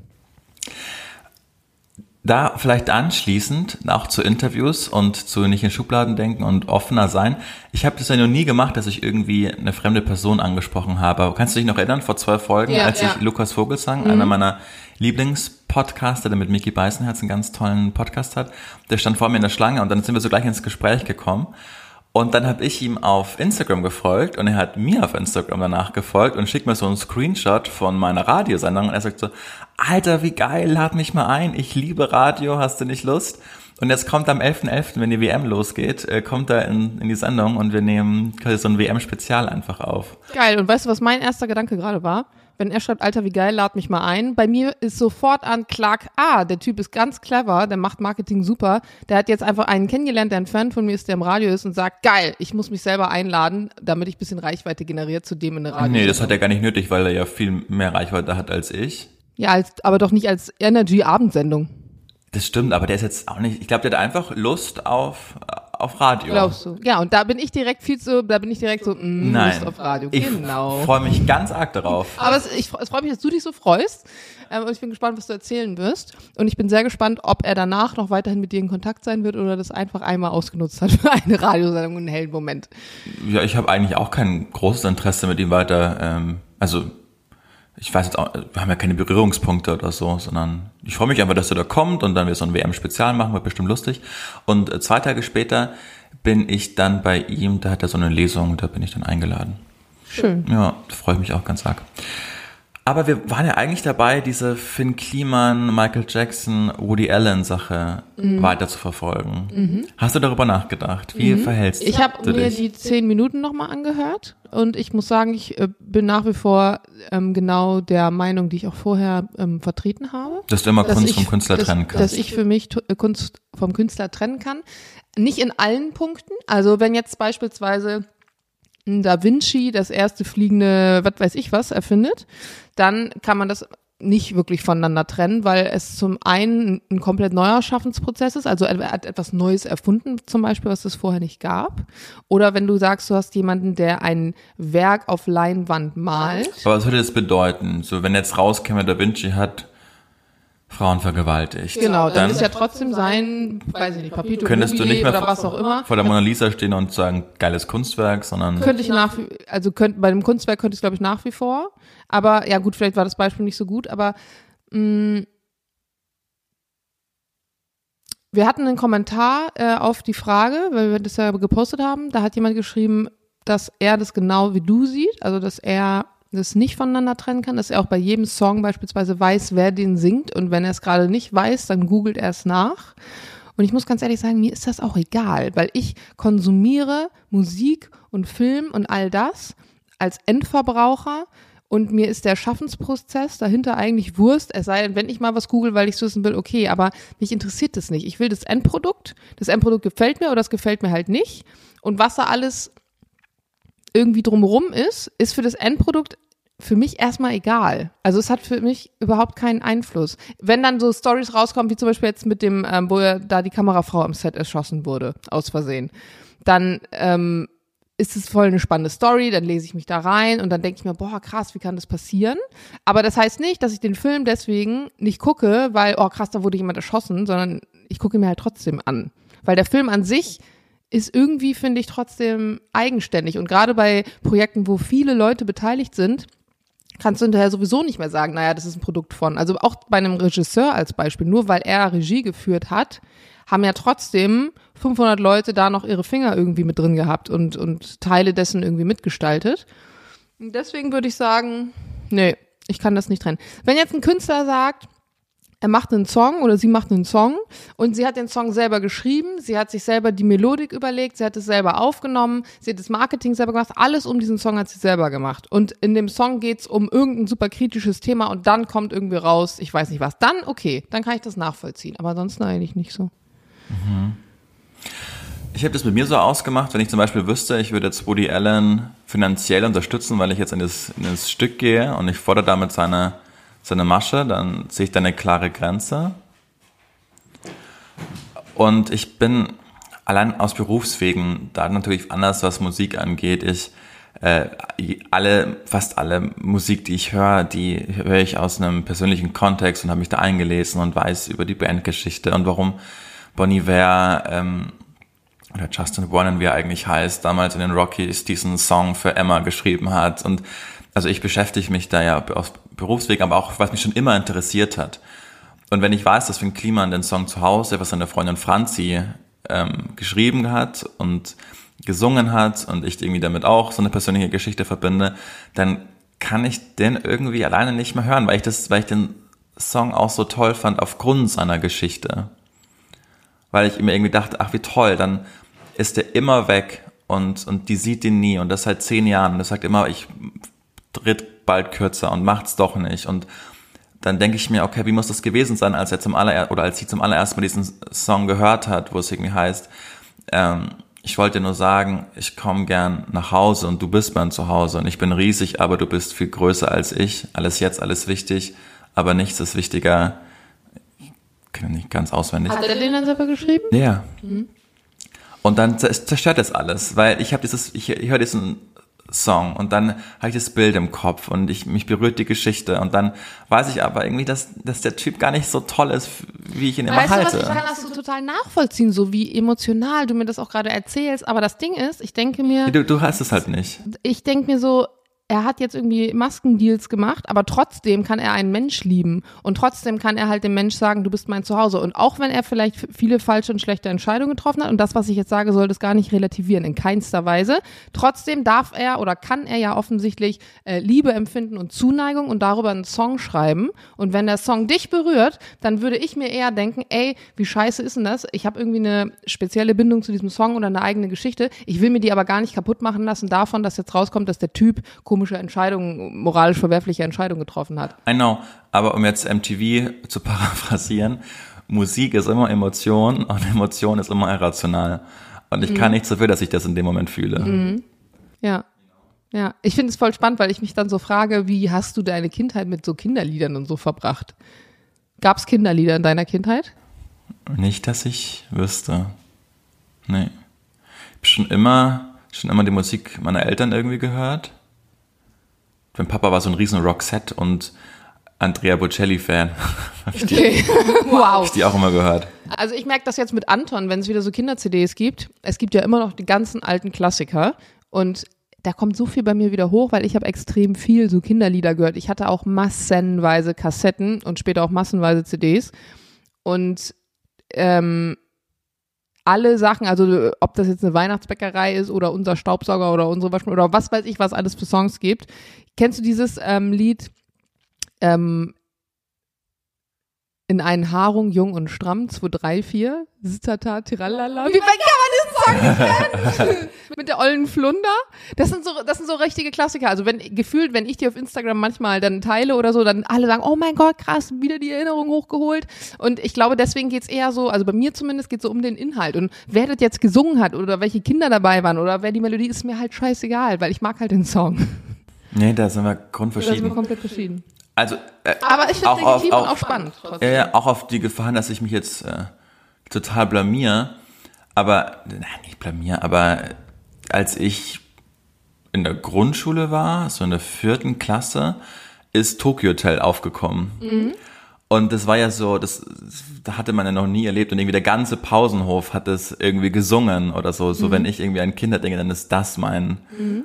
Da vielleicht anschließend auch zu Interviews und zu nicht in Schubladen denken und offener sein. Ich habe das ja noch nie gemacht, dass ich irgendwie eine fremde Person angesprochen habe. Kannst du dich noch erinnern, vor zwei Folgen, Ja, als ja. Mhm. ich Lukas Vogelsang, einer meiner Lieblingspodcaster, der mit Mickey Beisenherz einen ganz tollen Podcast hat, der stand vor mir in der Schlange und dann sind wir so gleich ins Gespräch gekommen. Und dann habe ich ihm auf Instagram gefolgt und er hat mir auf Instagram danach gefolgt und schickt mir so einen Screenshot von meiner Radiosendung und er sagt so, Alter, wie geil, lad mich mal ein, ich liebe Radio, hast du nicht Lust? Und jetzt kommt am 11.11., wenn die WM losgeht, äh, kommt er in, in die Sendung und wir nehmen so ein WM-Spezial einfach auf. Geil. Und weißt du, was mein erster Gedanke gerade war? Wenn er schreibt, Alter, wie geil, lad mich mal ein. Bei mir ist sofort an Clark, ah, der Typ ist ganz clever, der macht Marketing super. Der hat jetzt einfach einen kennengelernt, der ein Fan von mir ist, der im Radio ist und sagt, geil, ich muss mich selber einladen, damit ich bisschen Reichweite generiert zu dem in der Radio. Nee, das hat er gar nicht nötig, weil er ja viel mehr Reichweite hat als ich. Ja, als, aber doch nicht als Energy-Abendsendung. Das stimmt, aber der ist jetzt auch nicht, ich glaube, der hat einfach Lust auf, auf Radio. Glaubst du? Ja, und da bin ich direkt viel zu, da bin ich direkt so, mm, Nein. Auf Radio. Ich genau. freue mich ganz arg darauf. Aber es, ich, es freut mich, dass du dich so freust. Ähm, und ich bin gespannt, was du erzählen wirst. Und ich bin sehr gespannt, ob er danach noch weiterhin mit dir in Kontakt sein wird oder das einfach einmal ausgenutzt hat für eine Radiosendung und einen hellen Moment. Ja, ich habe eigentlich auch kein großes Interesse mit ihm weiter. Ähm, also ich weiß jetzt auch, wir haben ja keine Berührungspunkte oder so, sondern ich freue mich einfach, dass er da kommt und dann wir so ein WM-Spezial machen, wird bestimmt lustig. Und äh, zwei Tage später bin ich dann bei ihm, da hat er so eine Lesung, da bin ich dann eingeladen. Schön. Ja, da freue ich mich auch ganz arg. Aber wir waren ja eigentlich dabei, diese Finn Kliman, Michael Jackson, Woody Allen Sache Mhm. weiter zu verfolgen. Hast du darüber nachgedacht? Wie verhältst Mhm. Ich habe du mir dich? die zehn Minuten nochmal angehört und ich muss sagen, ich äh, bin nach wie vor ähm, genau der Meinung, die ich auch vorher ähm, vertreten habe. dass du immer dass Kunst ich- vom Künstler dass, trennen kannst. Dass ich für mich äh, Kunst vom Künstler trennen kann. Nicht in allen Punkten. Also wenn jetzt beispielsweise Da Vinci das erste fliegende, was weiß ich was, erfindet, dann kann man das nicht wirklich voneinander trennen, weil es zum einen ein komplett neuer Schaffensprozess ist, also er hat etwas Neues erfunden, zum Beispiel, was es vorher nicht gab. Oder wenn du sagst, du hast jemanden, der ein Werk auf Leinwand malt. Aber was würde das bedeuten? So, wenn jetzt rauskäme, Da Vinci hat Frauen vergewaltigt. Genau, dann, Dann ist ja trotzdem sein, weiß ich nicht, Papito könntest du nicht mehr oder vor- was auch immer. vor der Mona Lisa stehen und sagen, geiles Kunstwerk, sondern Könnte ich nach, wie- also könnte, bei dem Kunstwerk könnte ich glaube ich nach wie vor. Aber ja gut, vielleicht war das Beispiel nicht so gut, aber mh, wir hatten einen Kommentar äh, auf die Frage, weil wir das ja gepostet haben. Da hat jemand geschrieben, dass er das genau wie du sieht, also dass er das nicht voneinander trennen kann, dass er auch bei jedem Song beispielsweise weiß, wer den singt. Und wenn er es gerade nicht weiß, dann googelt er es nach. Und ich muss ganz ehrlich sagen, mir ist das auch egal, weil ich konsumiere Musik und Film und all das als Endverbraucher. Und mir ist der Schaffensprozess dahinter eigentlich Wurst, es sei denn, wenn ich mal was google, weil ich es wissen will, okay, aber mich interessiert das nicht. Ich will das Endprodukt, das Endprodukt gefällt mir oder das gefällt mir halt nicht. Und was da alles irgendwie drumherum ist, ist für das Endprodukt für mich erstmal egal. Also es hat für mich überhaupt keinen Einfluss. Wenn dann so Stories rauskommen, wie zum Beispiel jetzt mit dem, ähm, wo ja da die Kamerafrau am Set erschossen wurde, aus Versehen, dann ähm, ist es voll eine spannende Story, dann lese ich mich da rein und dann denke ich mir, boah, krass, wie kann das passieren? Aber das heißt nicht, dass ich den Film deswegen nicht gucke, weil, oh krass, da wurde jemand erschossen, sondern ich gucke mir halt trotzdem an. Weil der Film an sich ist irgendwie, finde ich, trotzdem eigenständig. Und gerade bei Projekten, wo viele Leute beteiligt sind, kannst du hinterher sowieso nicht mehr sagen, naja, das ist ein Produkt von. Also auch bei einem Regisseur als Beispiel, nur weil er Regie geführt hat, haben ja trotzdem 500 Leute da noch ihre Finger irgendwie mit drin gehabt und, und Teile dessen irgendwie mitgestaltet. Und deswegen würde ich sagen, nee, ich kann das nicht trennen. Wenn jetzt ein Künstler sagt, er macht einen Song oder sie macht einen Song und sie hat den Song selber geschrieben, sie hat sich selber die Melodik überlegt, sie hat es selber aufgenommen, sie hat das Marketing selber gemacht, alles um diesen Song hat sie selber gemacht. Und in dem Song geht's um irgendein super kritisches Thema und dann kommt irgendwie raus, ich weiß nicht was. Dann okay, dann kann ich das nachvollziehen, aber ansonsten eigentlich nicht so. Ich habe das mit mir so ausgemacht, wenn ich zum Beispiel wüsste, ich würde jetzt Woody Allen finanziell unterstützen, weil ich jetzt in das, in das Stück gehe und ich fordere damit seine, seine Masche, dann sehe ich da eine klare Grenze. Und ich bin allein aus Berufswegen da natürlich anders, was Musik angeht. Ich äh, alle, fast alle Musik, die ich höre, die höre ich aus einem persönlichen Kontext und habe mich da eingelesen und weiß über die Bandgeschichte und warum Bon Iver ähm, oder Justin Warren, wie er eigentlich heißt, damals in den Rockies diesen Song für Emma geschrieben hat. Und also ich beschäftige mich da ja aus Berufsweg, aber auch, was mich schon immer interessiert hat. Und wenn ich weiß, dass Finn Kliman den Song zu Hause, was seine Freundin Franzi ähm, geschrieben hat und gesungen hat und ich irgendwie damit auch so eine persönliche Geschichte verbinde, dann kann ich den irgendwie alleine nicht mehr hören, weil ich das, weil ich den Song auch so toll fand aufgrund seiner Geschichte. Weil ich mir irgendwie dachte, ach wie toll, dann ist der immer weg und, und die sieht ihn nie und das seit zehn Jahren und das sagt immer, ich tritt bald kürzer und macht's doch nicht und dann denke ich mir, okay, wie muss das gewesen sein, als er zum aller oder als sie zum allerersten Mal diesen Song gehört hat, wo es irgendwie heißt, ähm, ich wollte nur sagen, ich komme gern nach Hause und du bist mein Zuhause und ich bin riesig, aber du bist viel größer als ich. Alles jetzt, alles wichtig, aber nichts ist wichtiger. Ich kenne nicht ganz auswendig. Hat er den dann selber geschrieben? Ja. Und dann zerstört das alles, weil ich habe dieses, ich, ich höre diesen Song und dann habe ich das Bild im Kopf und ich mich berührt die Geschichte und dann weiß ich aber irgendwie, dass, dass der Typ gar nicht so toll ist, wie ich ihn immer Weißt du, halte. was ich kann das so total nachvollziehen, so wie emotional du mir das auch gerade erzählst. Aber das Ding ist, ich denke mir, du, du hast es halt nicht. ich denke mir so, er hat jetzt irgendwie Maskendeals gemacht, aber trotzdem kann er einen Mensch lieben und trotzdem kann er halt dem Mensch sagen, du bist mein Zuhause. Und auch wenn er vielleicht viele falsche und schlechte Entscheidungen getroffen hat, und das, was ich jetzt sage, soll das gar nicht relativieren, in keinster Weise, trotzdem darf er oder kann er ja offensichtlich äh, Liebe empfinden und Zuneigung und darüber einen Song schreiben. Und wenn der Song dich berührt, dann würde ich mir eher denken, ey, wie scheiße ist denn das? Ich habe irgendwie eine spezielle Bindung zu diesem Song oder eine eigene Geschichte. Ich will mir die aber gar nicht kaputt machen lassen davon, dass jetzt rauskommt, dass der Typ komische Entscheidungen, moralisch verwerfliche Entscheidungen getroffen hat. I know, aber um jetzt MTV zu paraphrasieren, Musik ist immer Emotion und Emotion ist immer irrational. Und ich kann nichts dafür, dass ich das in dem Moment fühle. Ja. Ja, ich finde es voll spannend, weil ich mich dann so frage, wie hast du deine Kindheit mit so Kinderliedern und so verbracht? Gab es Kinderlieder in deiner Kindheit? Nicht, dass ich wüsste. Nee. Ich hab schon immer, schon immer die Musik meiner Eltern irgendwie gehört. Mein Papa war so ein riesen Roxette und Andrea Bocelli-Fan. Okay. wow. ich die auch immer gehört. Also ich merke das jetzt mit Anton, wenn es wieder so Kinder-CDs gibt. Es gibt ja immer noch die ganzen alten Klassiker und da kommt so viel bei mir wieder hoch, weil ich habe extrem viel so Kinderlieder gehört. Ich hatte auch massenweise Kassetten und später auch massenweise CDs und ähm, alle Sachen, also ob das jetzt eine Weihnachtsbäckerei ist oder unser Staubsauger oder unsere Waschmaschine oder was weiß ich, was alles für Songs gibt. Kennst du dieses ähm, Lied ähm, in einen Haarung, jung und stramm, 2, 3, 4, Sittata, Tiralala. Wie kann man diesen Song nicht kennen? Mit der ollen Flunder. Das sind so, das sind so richtige Klassiker. Also wenn, gefühlt, wenn ich die auf Instagram manchmal dann teile oder so, dann alle sagen, oh mein Gott, krass, wieder die Erinnerung hochgeholt. Und ich glaube, deswegen geht's eher so, also bei mir zumindest geht's so um den Inhalt. Und wer das jetzt gesungen hat oder welche Kinder dabei waren oder wer die Melodie, ist mir halt scheißegal, weil ich mag halt den Song. Nee, da sind wir Da sind wir grundverschieden. komplett verschieden. Also, äh, Aber ich finde Auch auf- auch- auch spannend. Trotzdem. Ja, auch auf die Gefahr, dass ich mich jetzt äh, total blamier. Aber, nein, nicht blamier, aber als ich in der Grundschule war, so in der vierten Klasse, ist Tokyo Hotel aufgekommen. Mhm. Und das war ja so, das, da hatte man ja noch nie erlebt und irgendwie der ganze Pausenhof hat es irgendwie gesungen oder so. Mhm. So, wenn ich irgendwie ein Kind denke, dann ist das mein,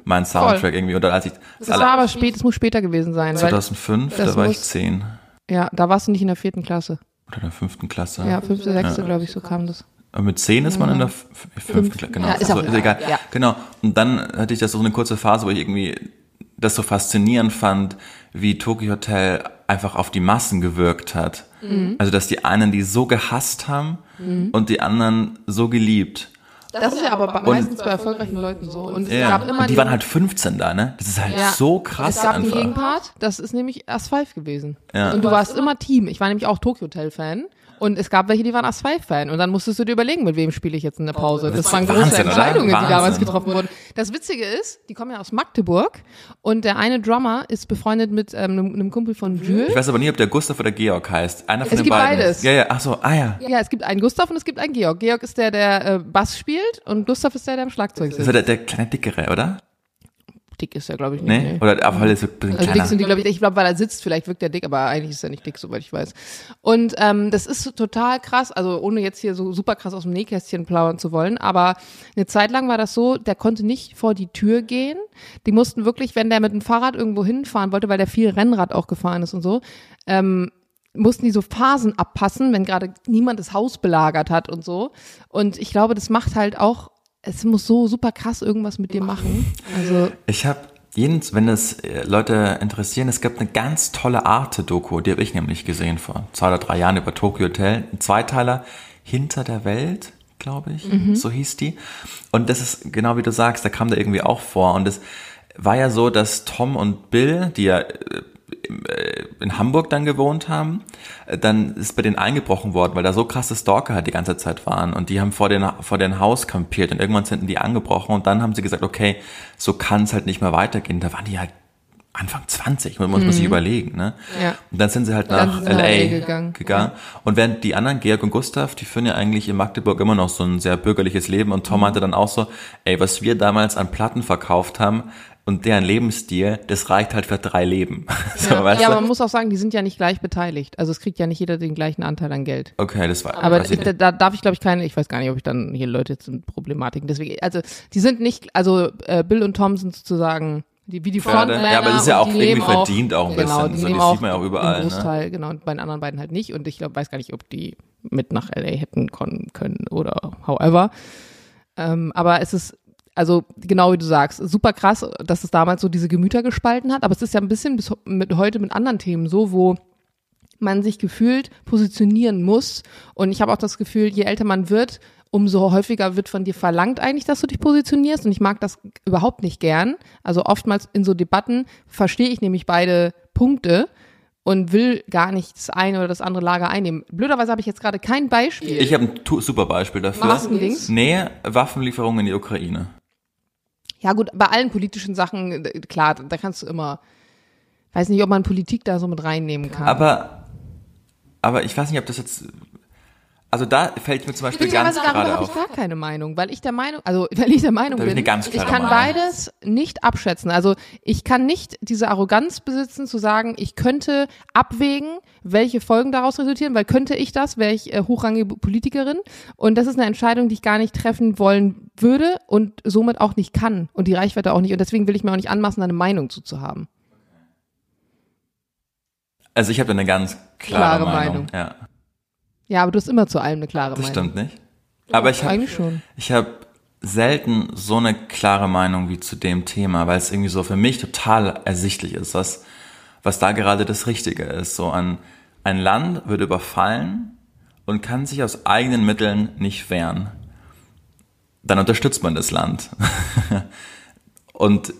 mein Soundtrack irgendwie. Oder als ich, Das war aber spät, es muss später gewesen sein. Weil, 2005, das da war ich muss- zehn. ja, da warst du nicht in der vierten Klasse. Oder in der fünften Klasse. Ja, fünfte, sechste, glaube ich, so kam das. Aber Mit zehn ist man in der f- fünften Klasse, genau. Ja, ist also, ist egal. Ja. Genau. Und dann hatte ich das so eine kurze Phase, wo ich irgendwie das so faszinierend fand, wie Tokyo Hotel einfach auf die Massen gewirkt hat. Mhm. Also, dass die einen die so gehasst haben und die anderen so geliebt. Das ist ja aber bei, meistens bei erfolgreichen Leuten so. Und es Ja. gab immer Und die waren halt 15 da, ne? Das ist halt Ja. so krass Es gab einen einfach. Gegenpart, das ist nämlich As5 gewesen. Ja. Und du warst immer Team. Ich war nämlich auch Tokyo Hotel Fan. Und es gab welche, die waren As5-Fan. Und dann musstest du dir überlegen, mit wem spiele ich jetzt in der Pause. Das, waren große Wahnsinn? Entscheidungen, die damals getroffen wurden. Das Witzige ist, die kommen ja aus Magdeburg. Und der eine Drummer ist befreundet mit ähm, einem, einem Kumpel von Jules. Ich weiß aber nie, ob der Gustav oder Georg heißt. Einer von Es den gibt beiden. beides. Ja, ja, ach so, ah ja. Ja, es gibt einen Gustav und es gibt einen Georg. Georg ist der, der äh, Bass spielt und Gustav ist der, der am Schlagzeug Das sitzt. war der, der kleine Dickere, oder? Dick ist er, glaube ich, nicht. Nee? nee. Oder aber er so ein bisschen Also dick kleiner. sind die, glaube ich, ich glaube, weil er sitzt, vielleicht wirkt er dick, aber eigentlich ist er nicht dick, soweit ich weiß. Und ähm, das ist total krass, also ohne jetzt hier so super krass aus dem Nähkästchen plaudern zu wollen, aber eine Zeit lang war das so, der konnte nicht vor die Tür gehen. Die mussten wirklich, wenn der mit dem Fahrrad irgendwo hinfahren wollte, weil der viel Rennrad auch gefahren ist und so, ähm, mussten die so Phasen abpassen, wenn gerade niemand das Haus belagert hat und so. Und ich glaube, das macht halt auch, es muss so super krass irgendwas mit dir machen. Also Ich habe jedes, wenn das äh, Leute interessieren, es gibt eine ganz tolle Arte-Doku, die habe ich nämlich gesehen vor zwei oder drei Jahren über Tokyo Hotel. Ein Zweiteiler Hinter der Welt, glaube ich, so hieß die. Und das ist genau wie du sagst, da kam da irgendwie auch vor. Und es war ja so, dass Tom und Bill, die ja äh, in Hamburg dann gewohnt haben, äh, dann ist bei denen eingebrochen worden, weil da so krasse Stalker halt die ganze Zeit waren und die haben vor den, vor den Haus kampiert und irgendwann sind die angebrochen und dann haben sie gesagt, okay, so kann es halt nicht mehr weitergehen. Da waren die halt Anfang 20, muss man sich überlegen, ne? Ja. Und dann sind sie halt nach LA gegangen. gegangen. Und während die anderen, Georg und Gustav, die führen ja eigentlich in Magdeburg immer noch so ein sehr bürgerliches Leben und Mhm. Tom meinte dann auch so, ey, was wir damals an Platten verkauft haben und deren Lebensstil, das reicht halt für drei Leben. so, Ja, weißt ja, du? aber man muss auch sagen, die sind ja nicht gleich beteiligt. Also es kriegt ja nicht jeder den gleichen Anteil an Geld. Okay, das war. Aber ich da, da darf ich, glaube ich, keine, ich weiß gar nicht, ob ich dann hier Leute jetzt sind Problematiken. Deswegen, also die sind nicht, also äh, Bill und Tom sind sozusagen die, wie die. Frontmänner. Ja, aber das ist ja auch irgendwie nehmen auch- verdient auch ein genau, bisschen. Die So, das auch sieht man ja auch überall, Im ne? Großteil, genau, und bei den anderen beiden halt nicht. Und ich glaube, weiß gar nicht, ob die mit nach LA hätten kommen können oder however. Ähm, aber es ist, also genau wie du sagst, super krass, dass es damals so diese Gemüter gespalten hat. Aber es ist ja ein bisschen bis mit heute mit anderen Themen so, wo man sich gefühlt positionieren muss. Und ich habe auch das Gefühl, je älter man wird, umso häufiger wird von dir verlangt eigentlich, dass du dich positionierst. Und ich mag das überhaupt nicht gern. Also oftmals in so Debatten verstehe ich nämlich beide Punkte und will gar nicht das eine oder das andere Lager einnehmen. Blöderweise habe ich jetzt gerade kein Beispiel. Ich habe ein super Beispiel dafür. Maskendings. Nee, Waffenlieferungen in die Ukraine. Ja gut, bei allen politischen Sachen, äh, klar, da kannst du immer, weiß nicht, ob man Politik da so mit reinnehmen kann. Aber, aber ich weiß nicht, ob das jetzt, also da fällt mir zum Beispiel ganz Witzigerweise darüber gerade habe ich gar keine Meinung, weil ich der Meinung, also weil ich der Meinung Da ich bin, ich klare kann Meinung. beides nicht abschätzen. Also ich kann nicht diese Arroganz besitzen zu sagen, ich könnte abwägen, welche Folgen daraus resultieren, weil könnte ich das, wäre ich äh, hochrangige Politikerin und das ist eine Entscheidung, die ich gar nicht treffen wollen würde und somit auch nicht kann und die Reichweite auch nicht und deswegen will ich mir auch nicht anmaßen, eine Meinung zu, zu haben. Also ich habe da eine ganz klare, Klare Meinung. Meinung. Ja, Ja, aber du hast immer zu allem eine klare das Meinung. stimmt nicht. Aber ich habe. Ich habe selten so eine klare Meinung wie zu dem Thema, weil es irgendwie so für mich total ersichtlich ist, was, was da gerade das Richtige ist. So ein, ein Land wird überfallen und kann sich aus eigenen Mitteln nicht wehren. Dann unterstützt man das Land. und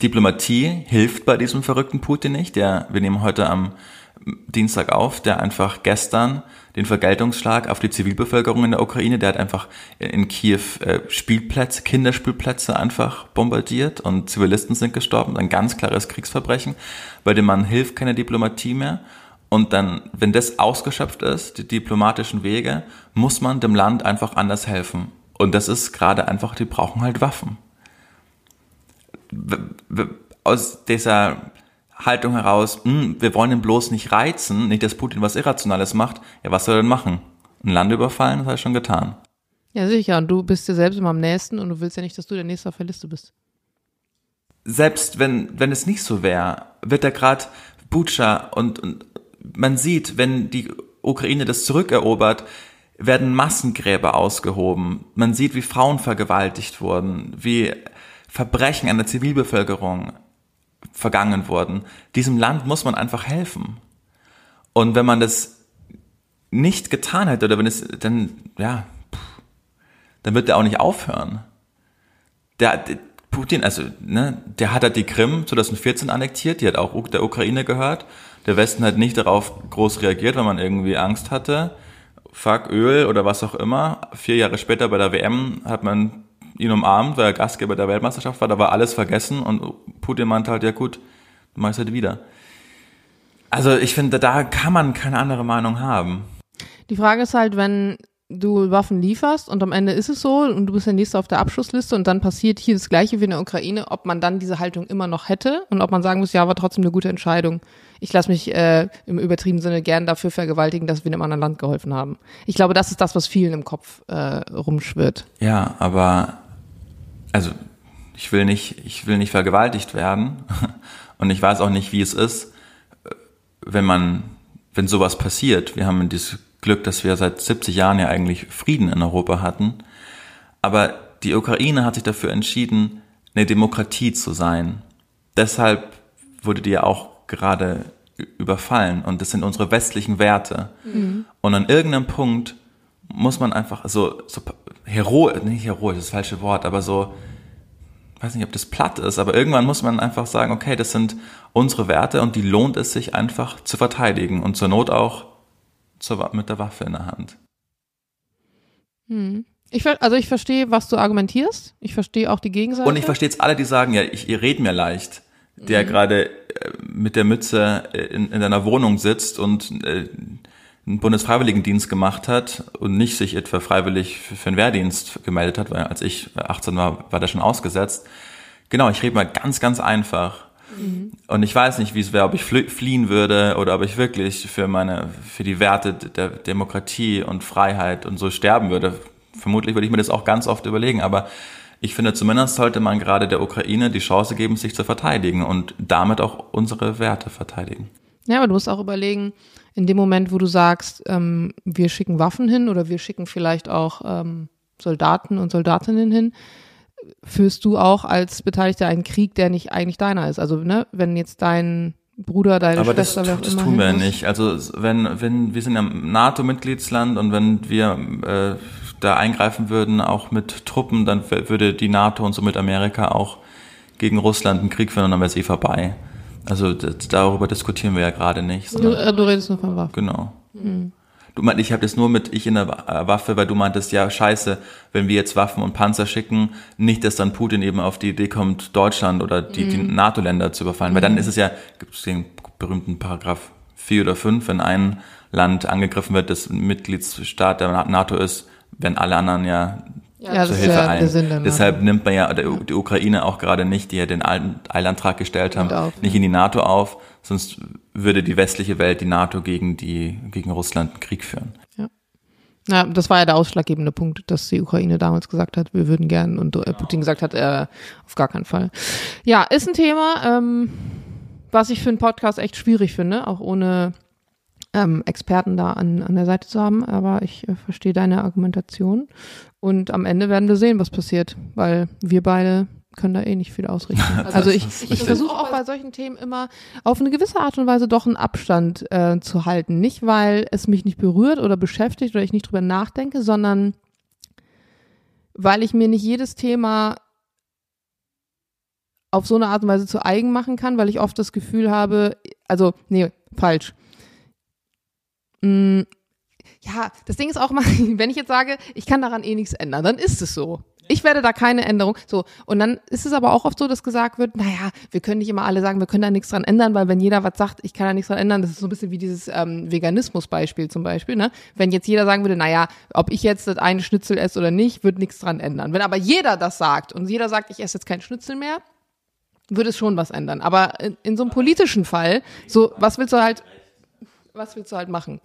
Diplomatie hilft bei diesem verrückten Putin nicht. Der, wir nehmen heute am Dienstag auf, der einfach gestern den Vergeltungsschlag auf die Zivilbevölkerung in der Ukraine, der hat einfach in Kiew äh, Spielplätze, Kinderspielplätze einfach bombardiert und Zivilisten sind gestorben. Ein ganz klares Kriegsverbrechen, bei dem man hilft keine Diplomatie mehr. Und dann, wenn das ausgeschöpft ist, die diplomatischen Wege, muss man dem Land einfach anders helfen. Und das ist gerade einfach, die brauchen halt Waffen aus dieser Haltung heraus, hm, wir wollen ihn bloß nicht reizen, nicht, dass Putin was Irrationales macht, ja, was soll er denn machen? Ein Land überfallen, das hat er schon getan. Ja, sicher. Und du bist dir selbst immer am nächsten und du willst ja nicht, dass du der Nächste auf der Liste bist. Selbst wenn, wenn es nicht so wäre, wird da gerade Butscha und, und man sieht, wenn die Ukraine das zurückerobert, werden Massengräber ausgehoben. Man sieht, wie Frauen vergewaltigt wurden, wie Verbrechen an der Zivilbevölkerung vergangen wurden. Diesem Land muss man einfach helfen. Und wenn man das nicht getan hätte, oder wenn es, dann, ja, pff, dann wird der auch nicht aufhören. Der, der Putin, also, ne, der hat halt die Krim 2014 annektiert, die hat auch der Ukraine gehört. Der Westen hat nicht darauf groß reagiert, weil man irgendwie Angst hatte. Fuck Öl oder was auch immer. Vier Jahre später bei der WM hat man ihn umarmt, weil er Gastgeber der Weltmeisterschaft war, da war alles vergessen und Putin meinte halt, ja gut, du machst halt wieder. Also ich finde, da kann man keine andere Meinung haben. Die Frage ist halt, wenn du Waffen lieferst und am Ende ist es so und du bist der Nächste auf der Abschlussliste und dann passiert hier das Gleiche wie in der Ukraine, ob man dann diese Haltung immer noch hätte und ob man sagen muss, ja, war trotzdem eine gute Entscheidung. Ich lasse mich äh, im übertriebenen Sinne gern dafür vergewaltigen, dass wir einem anderen Land geholfen haben. Ich glaube, das ist das, was vielen im Kopf äh, rumschwirrt. Ja, aber also ich will nicht, ich will nicht vergewaltigt werden und ich weiß auch nicht, wie es ist, wenn man, wenn sowas passiert. Wir haben dieses Glück, dass wir seit 70 Jahren ja eigentlich Frieden in Europa hatten. Aber die Ukraine hat sich dafür entschieden, eine Demokratie zu sein. Deshalb wurde die ja auch gerade überfallen und das sind unsere westlichen Werte. Und an irgendeinem Punkt muss man einfach so, so hero, nicht heroisch, das, ist das falsche Wort, aber so, weiß nicht, ob das platt ist, aber irgendwann muss man einfach sagen, okay, das sind unsere Werte und die lohnt es sich einfach zu verteidigen und zur Not auch zur, mit der Waffe in der Hand. Ich, ver- also ich verstehe, was du argumentierst. Ich verstehe auch die Gegenseite. Und ich verstehe jetzt alle, die sagen, ja, ich, ihr redet mir leicht, der gerade äh, mit der Mütze äh, in, in deiner Wohnung sitzt und äh, einen Bundesfreiwilligendienst gemacht hat und nicht sich etwa freiwillig für, den Wehrdienst gemeldet hat, weil als ich 18 war, war der schon ausgesetzt. Genau, ich rede mal ganz, ganz einfach. Und ich weiß nicht, wie es wäre, ob ich flie- fliehen würde oder ob ich wirklich für meine, für die Werte der Demokratie und Freiheit und so sterben würde. Vermutlich würde ich mir das auch ganz oft überlegen, aber ich finde, zumindest sollte man gerade der Ukraine die Chance geben, sich zu verteidigen und damit auch unsere Werte verteidigen. Ja, aber du musst auch überlegen, in dem Moment, wo du sagst, ähm, wir schicken Waffen hin oder wir schicken vielleicht auch ähm, Soldaten und Soldatinnen hin, führst du auch als Beteiligter einen Krieg, der nicht eigentlich deiner ist. Also, ne, wenn jetzt dein Bruder, deine Aber Schwester, das, wer das tun wir ja nicht. Also wenn, wenn wir sind ja ein NATO-Mitgliedsland und wenn wir äh, da eingreifen würden, auch mit Truppen, dann würde die NATO und somit Amerika auch gegen Russland einen Krieg führen und dann wäre es eh vorbei. Also das, darüber diskutieren wir ja gerade nicht. Du, äh, du redest nur von Waffen. genau. Du meinst, ich habe das nur mit ich in der äh, Waffe, weil du meintest, ja scheiße, wenn wir jetzt Waffen und Panzer schicken, nicht, dass dann Putin eben auf die Idee kommt, Deutschland oder die, die NATO-Länder zu überfallen. Weil dann ist es ja, gibt es den berühmten Paragraph 4 oder 5, wenn ein Land angegriffen wird, das Mitgliedsstaat der NATO ist, wenn alle anderen ja Ja, das zur ist Hilfe ja ein. der Sinn. Deshalb nimmt man ja die Ukraine auch gerade nicht, die ja den Eil- Eilantrag gestellt haben, nicht in die NATO auf, sonst würde die westliche Welt die NATO gegen die gegen Russland einen Krieg führen. Ja, das war ja der ausschlaggebende Punkt, dass die Ukraine damals gesagt hat, wir würden gern und äh, Putin gesagt hat, äh, auf gar keinen Fall. Ja, ist ein Thema, ähm, was ich für einen Podcast echt schwierig finde, auch ohne ähm, Experten da an, an der Seite zu haben, aber ich äh, verstehe deine Argumentation und am Ende werden wir sehen, was passiert, weil wir beide können da eh nicht viel ausrichten. Also ich, ich versuche auch bei solchen Themen immer auf eine gewisse Art und Weise doch einen Abstand äh, zu halten. Nicht, weil es mich nicht berührt oder beschäftigt oder ich nicht drüber nachdenke, sondern weil ich mir nicht jedes Thema auf so eine Art und Weise zu eigen machen kann, weil ich oft das Gefühl habe, also, nee, falsch. Ja, das Ding ist auch mal, wenn ich jetzt sage, ich kann daran eh nichts ändern, dann ist es so. Ich werde da keine Änderung. So. Und dann ist es aber auch oft so, dass gesagt wird, naja, wir können nicht immer alle sagen, wir können da nichts dran ändern, weil wenn jeder was sagt, ich kann da nichts dran ändern, das ist so ein bisschen wie dieses ähm, Veganismus-Beispiel zum Beispiel, ne? Wenn jetzt jeder sagen würde, naja, ob ich jetzt das eine Schnitzel esse oder nicht, wird nichts dran ändern. Wenn aber jeder das sagt und jeder sagt, ich esse jetzt kein Schnitzel mehr, würde es schon was ändern. Aber in, in so einem politischen Fall, so, was willst du halt, was willst du halt machen?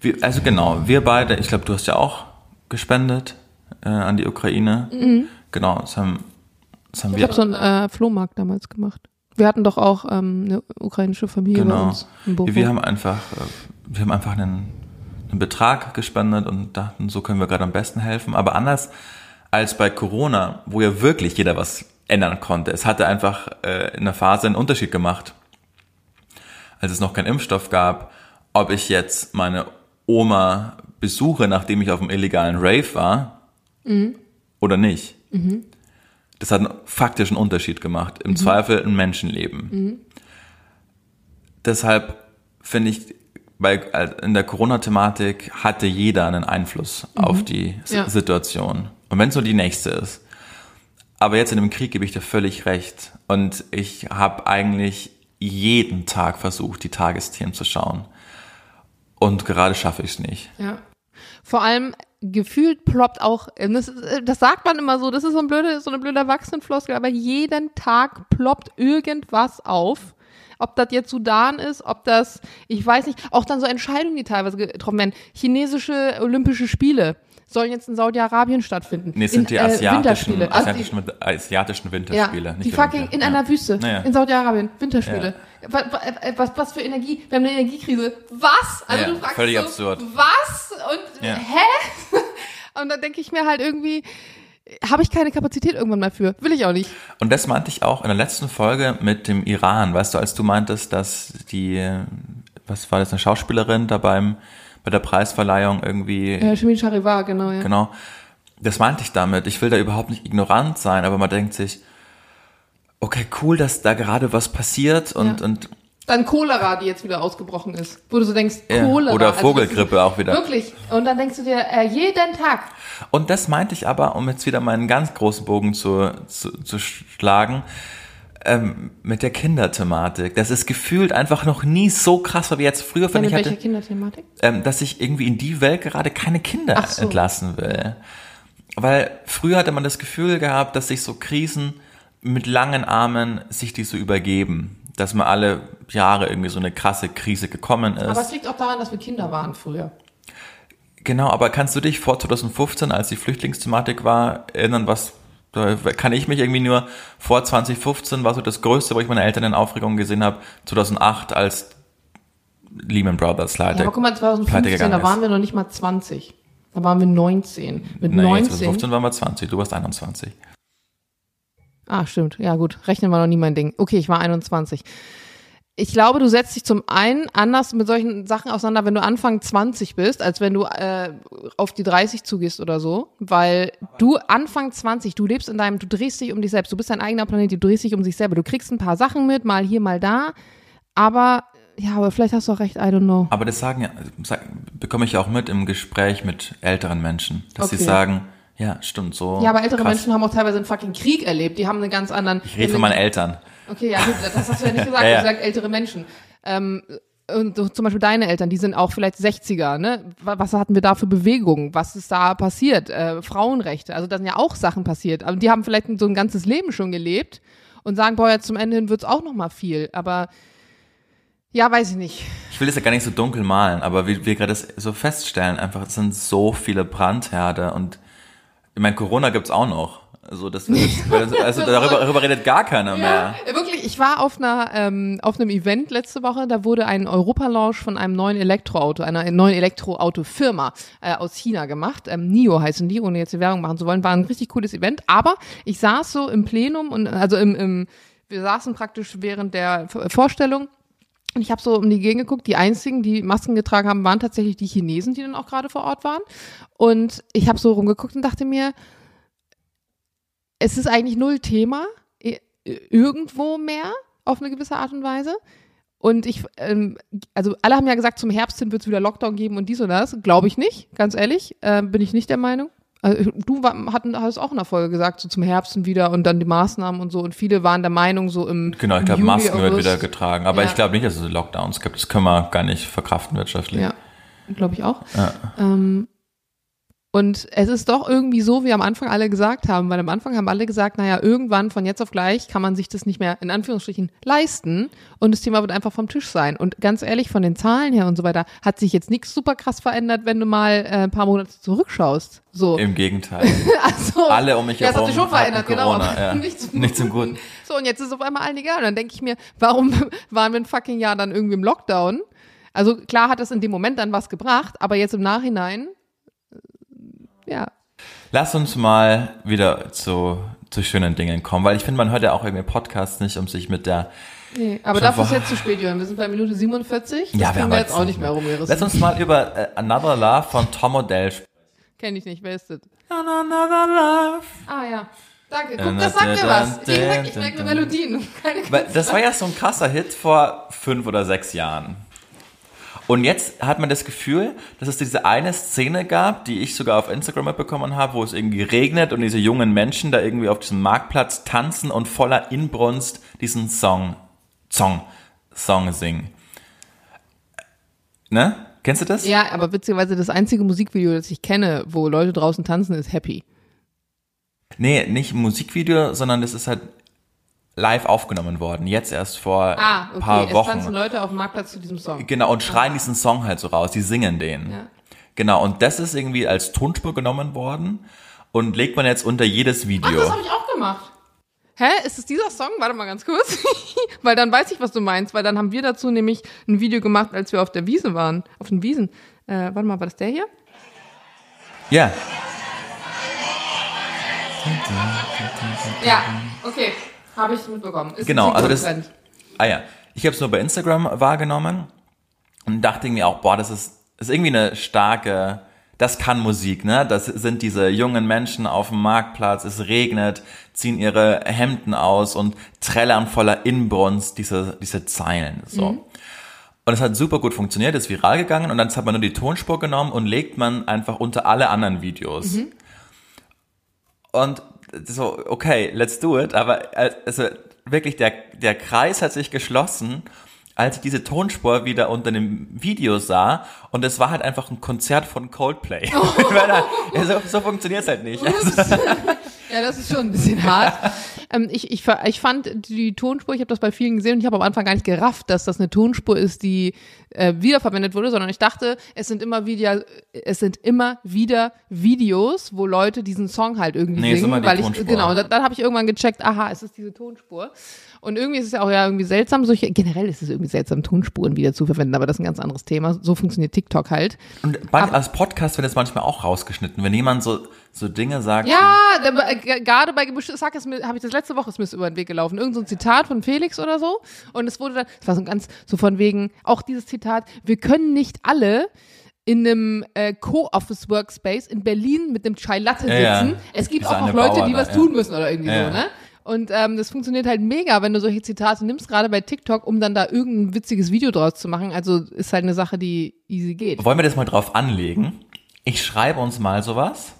Wir, also genau, wir beide, ich glaube, du hast ja auch gespendet äh, an die Ukraine. Genau, das haben, das haben Ich wir. habe so einen äh, Flohmarkt damals gemacht. Wir hatten doch auch ähm, eine ukrainische Familie bei Genau. uns im Bochum. Wir haben einfach, äh, wir haben einfach einen, einen Betrag gespendet und dachten, so können wir gerade am besten helfen. Aber anders als bei Corona, wo ja wirklich jeder was ändern konnte. Es hatte einfach äh, in der Phase einen Unterschied gemacht, als es noch keinen Impfstoff gab, ob ich jetzt meine Oma besuche, nachdem ich auf einem illegalen Rave war, oder nicht. Das hat einen faktischen Unterschied gemacht. Im Zweifel ein Menschenleben. Deshalb finde ich, bei, äh, in der Corona-Thematik hatte jeder einen Einfluss auf die Ja. Situation. Und wenn es nur die nächste ist. Aber jetzt in dem Krieg gebe ich dir völlig recht. Und ich habe eigentlich jeden Tag versucht, die Tagesthemen zu schauen. Und gerade schaffe ich es nicht. Ja. Vor allem gefühlt ploppt auch, das, das sagt man immer so, das ist so, ein blöde, so eine blöde Erwachsenenfloskel, aber jeden Tag ploppt irgendwas auf. Ob das jetzt Sudan ist, ob das, ich weiß nicht, auch dann so Entscheidungen, die teilweise getroffen werden. Chinesische Olympische Spiele sollen jetzt in Saudi-Arabien stattfinden. Nee, es sind in, die äh, asiatischen, Winterspiele. Also die- asiatischen, asiatischen ja, Winterspiele. die fucking in einer Wüste, Naja. in Saudi-Arabien, Winterspiele. Was, was, was für Energie? Wir haben eine Energiekrise. Was? Also Ja, du fragst völlig so, absurd. Was? Und Ja. hä? Und da denke ich mir halt irgendwie, habe ich keine Kapazität irgendwann mal für. Will ich auch nicht. Und das meinte ich auch in der letzten Folge mit dem Iran. Weißt du, als du meintest, dass die, was war das, eine Schauspielerin da beim, bei der Preisverleihung irgendwie, Ja, Shimin Charivar, genau, ja. genau. Das meinte ich damit. Ich will da überhaupt nicht ignorant sein, aber man denkt sich, okay, cool, dass da gerade was passiert und, Ja. und Dann Cholera, die jetzt wieder ausgebrochen ist. Wo du so denkst, Ja, Cholera. oder also Vogelgrippe ist- auch wieder. Wirklich. Und dann denkst du dir, äh, jeden Tag. Und das meinte ich aber, um jetzt wieder meinen ganz großen Bogen zu, zu, zu schlagen, ähm, mit der Kinderthematik. Das ist gefühlt einfach noch nie so krass, wie jetzt früher, Meine, ich, welche hatte, Kinderthematik? ähm, dass ich irgendwie in die Welt gerade keine Kinder so. entlassen will. Weil früher hatte man das Gefühl gehabt, dass sich so Krisen mit langen Armen sich die so übergeben. Dass man alle Jahre irgendwie so eine krasse Krise gekommen ist. Aber es liegt auch daran, dass wir Kinder waren früher. Genau, aber kannst du dich vor 2015, als die Flüchtlingsthematik war, erinnern, was Da kann ich mich irgendwie nur vor 2015 war so das Größte, wo ich meine Eltern in Aufregung gesehen habe, 2008 als Lehman Brothers leider. Ja, aber guck mal, 2015, da waren wir noch nicht mal 20. Da waren wir 19. Mit nee, 19. 2015 waren wir 20, du warst 21. Ah, stimmt. Ja, gut. Rechnen war noch nie mein Ding. Okay, ich war 21. Ich glaube, du setzt dich zum einen anders mit solchen Sachen auseinander, wenn du Anfang 20 bist, als wenn du äh, auf die 30 zugehst oder so. Weil du Anfang 20, du lebst in deinem, du drehst dich um dich selbst. Du bist dein eigener Planet, du drehst dich um dich selber. Du kriegst ein paar Sachen mit, mal hier, mal da. Aber ja, aber vielleicht hast du auch recht, I don't know. Aber das sagen ja, bekomme ich auch mit im Gespräch mit älteren Menschen, dass Okay. sie sagen, ja, stimmt so. Ja, aber ältere krass. Menschen haben auch teilweise einen fucking Krieg erlebt. Die haben einen ganz anderen. Ich rede von meinen Eltern. Okay, ja, gut, das hast du ja nicht gesagt. Ja, Du ja. hast gesagt ältere Menschen. Ähm, und so, zum Beispiel deine Eltern, die sind auch vielleicht 60er, ne? Wa- Was hatten wir da für Bewegungen? Was ist da passiert? Äh, Frauenrechte, also da sind ja auch Sachen passiert. Aber die haben vielleicht so ein ganzes Leben schon gelebt und sagen, boah, jetzt zum Ende hin wird's auch noch mal viel. Aber ja, weiß ich nicht. Ich will das ja gar nicht so dunkel malen, aber wie wir gerade so feststellen, einfach, es sind so viele Brandherde und ich meine, Corona gibt's auch noch. Also, das, das also darüber, darüber redet gar keiner mehr. Ja, wirklich, ich war auf einer ähm, auf einem Event letzte Woche, da wurde ein Europalaunch von einem neuen Elektroauto, einer neuen Elektroautofirma äh, aus China gemacht. Ähm, NIO heißen die, ohne jetzt die Werbung machen zu wollen, war ein richtig cooles Event. Aber ich saß so im Plenum und also im, im wir saßen praktisch während der Vorstellung und ich habe so um die Gegend geguckt, die einzigen, die Masken getragen haben, waren tatsächlich die Chinesen, die dann auch gerade vor Ort waren. Und ich habe so rumgeguckt und dachte mir, es ist eigentlich null Thema, irgendwo mehr, auf eine gewisse Art und Weise. Und ich, ähm, also alle haben ja gesagt, zum Herbst hin wird es wieder Lockdown geben und dies und das. Glaube ich nicht, ganz ehrlich. Ähm, bin ich nicht der Meinung. Also, du war, hatten, hast auch in der Folge gesagt, so zum Herbst hin wieder und dann die Maßnahmen und so. Und viele waren der Meinung, so im. Genau, ich glaube, Masken wird wieder getragen. Aber Ja. ich glaube nicht, dass es Lockdowns gibt. Das können wir gar nicht verkraften wirtschaftlich. Ja, glaube ich auch. Ja. Ähm, und es ist doch irgendwie so, wie am Anfang alle gesagt haben, weil am Anfang haben alle gesagt, naja, irgendwann von jetzt auf gleich kann man sich das nicht mehr in Anführungsstrichen leisten und das Thema wird einfach vom Tisch sein. Und ganz ehrlich, von den Zahlen her und so weiter, hat sich jetzt nichts super krass verändert, wenn du mal äh, ein paar Monate zurückschaust. So. Im Gegenteil. Also, Alle um mich ja, es hat herum sich schon verändert, genau. Corona, aber ja. Nicht zum, Nicht zum Guten. So, und jetzt ist es auf einmal allen egal. Und dann denke ich mir, warum waren wir ein fucking Jahr dann irgendwie im Lockdown? Also klar hat das in dem Moment dann was gebracht, aber jetzt im Nachhinein, ja. Lass uns mal wieder zu, zu schönen Dingen kommen, weil ich finde, man hört ja auch irgendwie Podcasts nicht, um sich mit der Nee, aber dafür ist jetzt zu spät, Jörn. Wir sind bei Minute 47. Das Ja, wir haben wir jetzt auch nicht mehr Lass rumgerissen. uns mal über äh, Another Love von Tom Odell sprechen. Kenn ich nicht, wer ist das? Another Love. Ah ja. Danke, guck, das sagt mir was. Wie gesagt, ich merke mir dun. Melodien. Keine das war ja so ein krasser Hit vor fünf oder sechs Jahren. Und jetzt hat man das Gefühl, dass es diese eine Szene gab, die ich sogar auf Instagram mitbekommen habe, wo es irgendwie regnet und diese jungen Menschen da irgendwie auf diesem Marktplatz tanzen und voller Inbrunst diesen Song, Song, Song singen. Ne? Kennst du das? Ja, aber witzigerweise das einzige Musikvideo, das ich kenne, wo Leute draußen tanzen, ist Happy. Nee, nicht Musikvideo, sondern das ist halt live aufgenommen worden. Jetzt erst vor Ah, ein paar okay. Es Wochen. tanzen Leute auf dem Marktplatz zu diesem Song. Genau, und schreien diesen Song halt so raus, die singen den. Ja. Genau, und das ist irgendwie als Tonspur genommen worden und legt man jetzt unter jedes Ach, Video. das habe ich auch gemacht. Hä? Ist es dieser Song? Warte mal ganz kurz. weil dann weiß ich, was du meinst, weil dann haben wir dazu nämlich ein Video gemacht, als wir auf der Wiese waren. Auf den Wiesen. Äh, warte mal, war das der hier? Ja, Ja, okay. Habe ich mitbekommen. Ist Genau, also das- ah ja. Ich habe es nur bei Instagram wahrgenommen und dachte mir auch, boah, das ist, ist irgendwie eine starke, das kann Musik, ne? Das sind diese jungen Menschen auf dem Marktplatz, es regnet, ziehen ihre Hemden aus und trällern voller Inbrunst diese, diese Zeilen, so. Und es hat super gut funktioniert, ist viral gegangen und dann hat man nur die Tonspur genommen und legt man einfach unter alle anderen Videos. Und so, okay, let's do it. Aber äh, also wirklich, der, der Kreis hat sich geschlossen, als ich diese Tonspur wieder unter dem Video sah. Und es war halt einfach ein Konzert von Coldplay. Ja, so, so funktioniert es halt nicht. Also, Ja, das ist schon ein bisschen hart. Ähm, ich, ich, ich fand die Tonspur, ich habe das bei vielen gesehen und ich habe am Anfang gar nicht gerafft, dass das eine Tonspur ist, die äh, wiederverwendet wurde, sondern ich dachte, es sind immer wieder, es sind immer wieder Videos, wo Leute diesen Song halt irgendwie Nee, ist singen, immer die weil ich Tonspur. genau, dann, dann habe ich irgendwann gecheckt, aha, es ist diese Tonspur. Und irgendwie ist es ja auch ja irgendwie seltsam, solche generell ist es irgendwie seltsam, Tonspuren wieder zu verwenden, aber das ist ein ganz anderes Thema. So funktioniert TikTok halt. Und bei, als Podcast wird das manchmal auch rausgeschnitten, wenn jemand so, so Dinge sagt. Ja, äh, gerade bei Hack ist mir, habe ich das letzte Woche ist mir über den Weg gelaufen. Irgend so ein Zitat von Felix oder so. Und es wurde dann, es war so ganz so von wegen, auch dieses Zitat, wir können nicht alle in einem äh, Co-Office Workspace in Berlin mit einem Chai Latte sitzen. Ja, ja. Es gibt auch noch Leute, Bauer die was ja. tun müssen oder irgendwie so, ne? Und ähm, das funktioniert halt mega, wenn du solche Zitate nimmst, gerade bei TikTok, um dann da irgendein witziges Video draus zu machen. Also ist halt eine Sache, die easy geht. Wollen wir das mal drauf anlegen? Ich schreibe uns mal sowas.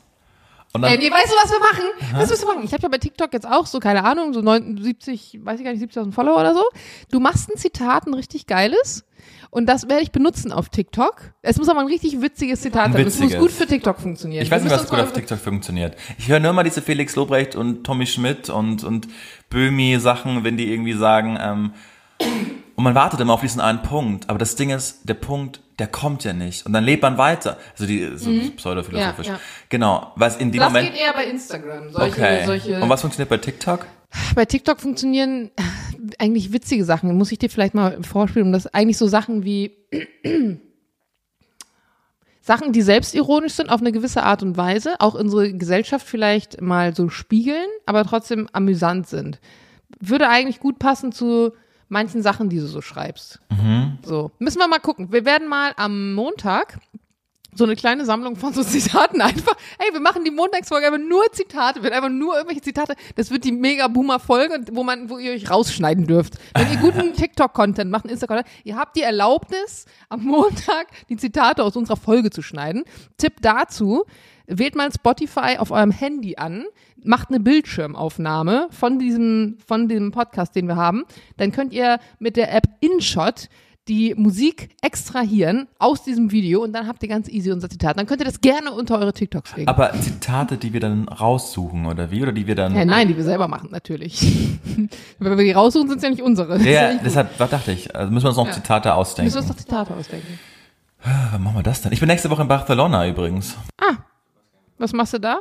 Und dann, Ey, nee, weißt du, was wir machen? Was wirst du machen? Ich habe ja bei TikTok jetzt auch so, keine Ahnung, so 79, weiß ich gar nicht, 70.000 Follower oder so. Du machst ein Zitat, ein richtig geiles. Und das werde ich benutzen auf TikTok. Es muss aber ein richtig witziges Zitat Ein sein. Es muss gut für TikTok funktionieren. ich weiß Wir nicht, müssen was gut auf TikTok funktioniert. Ich höre nur mal diese Felix Lobrecht und Tommy Schmidt und, und Böhmi Sachen, wenn die irgendwie sagen, ähm, und man wartet immer auf diesen einen Punkt. Aber das Ding ist, der Punkt, der kommt ja nicht. Und dann lebt man weiter. Also die, so pseudophilosophisch. Ja, ja. Genau. Was in dem Das Moment. geht eher bei Instagram. Solche, Okay. solche Und was funktioniert bei TikTok? bei TikTok funktionieren eigentlich witzige Sachen. Muss ich dir vielleicht mal vorspielen. Das eigentlich so Sachen wie Sachen, die selbstironisch sind auf eine gewisse Art und Weise, auch unsere Gesellschaft vielleicht mal so spiegeln, aber trotzdem amüsant sind. Würde eigentlich gut passen zu manchen Sachen, die du so schreibst. So, müssen wir mal gucken. Wir werden mal am Montag so eine kleine Sammlung von so Zitaten einfach. Hey, wir machen die Montagsfolge einfach nur Zitate, wird einfach nur irgendwelche Zitate. Das wird die mega Boomer Folge, wo man, wo ihr euch rausschneiden dürft. Wenn ihr guten TikTok Content macht, Instagram, ihr habt die Erlaubnis am Montag die Zitate aus unserer Folge zu schneiden. Tipp dazu: Wählt mal Spotify auf eurem Handy an, macht eine Bildschirmaufnahme von diesem von dem Podcast, den wir haben. Dann könnt ihr mit der App InShot die Musik extrahieren aus diesem Video und dann habt ihr ganz easy unser Zitat. Dann könnt ihr das gerne unter eure TikToks legen. Aber Zitate, die wir dann raussuchen, oder wie? Oder die wir dann. Ja, nein, die wir selber machen, natürlich. Wenn wir die raussuchen, sind es ja nicht unsere. Ja, nicht deshalb, was dachte ich? Also müssen wir uns noch Ja. Zitate ausdenken. Müssen wir uns doch Zitate ausdenken. Wann machen wir das denn? Ich bin nächste Woche in Barcelona übrigens. Was machst du da?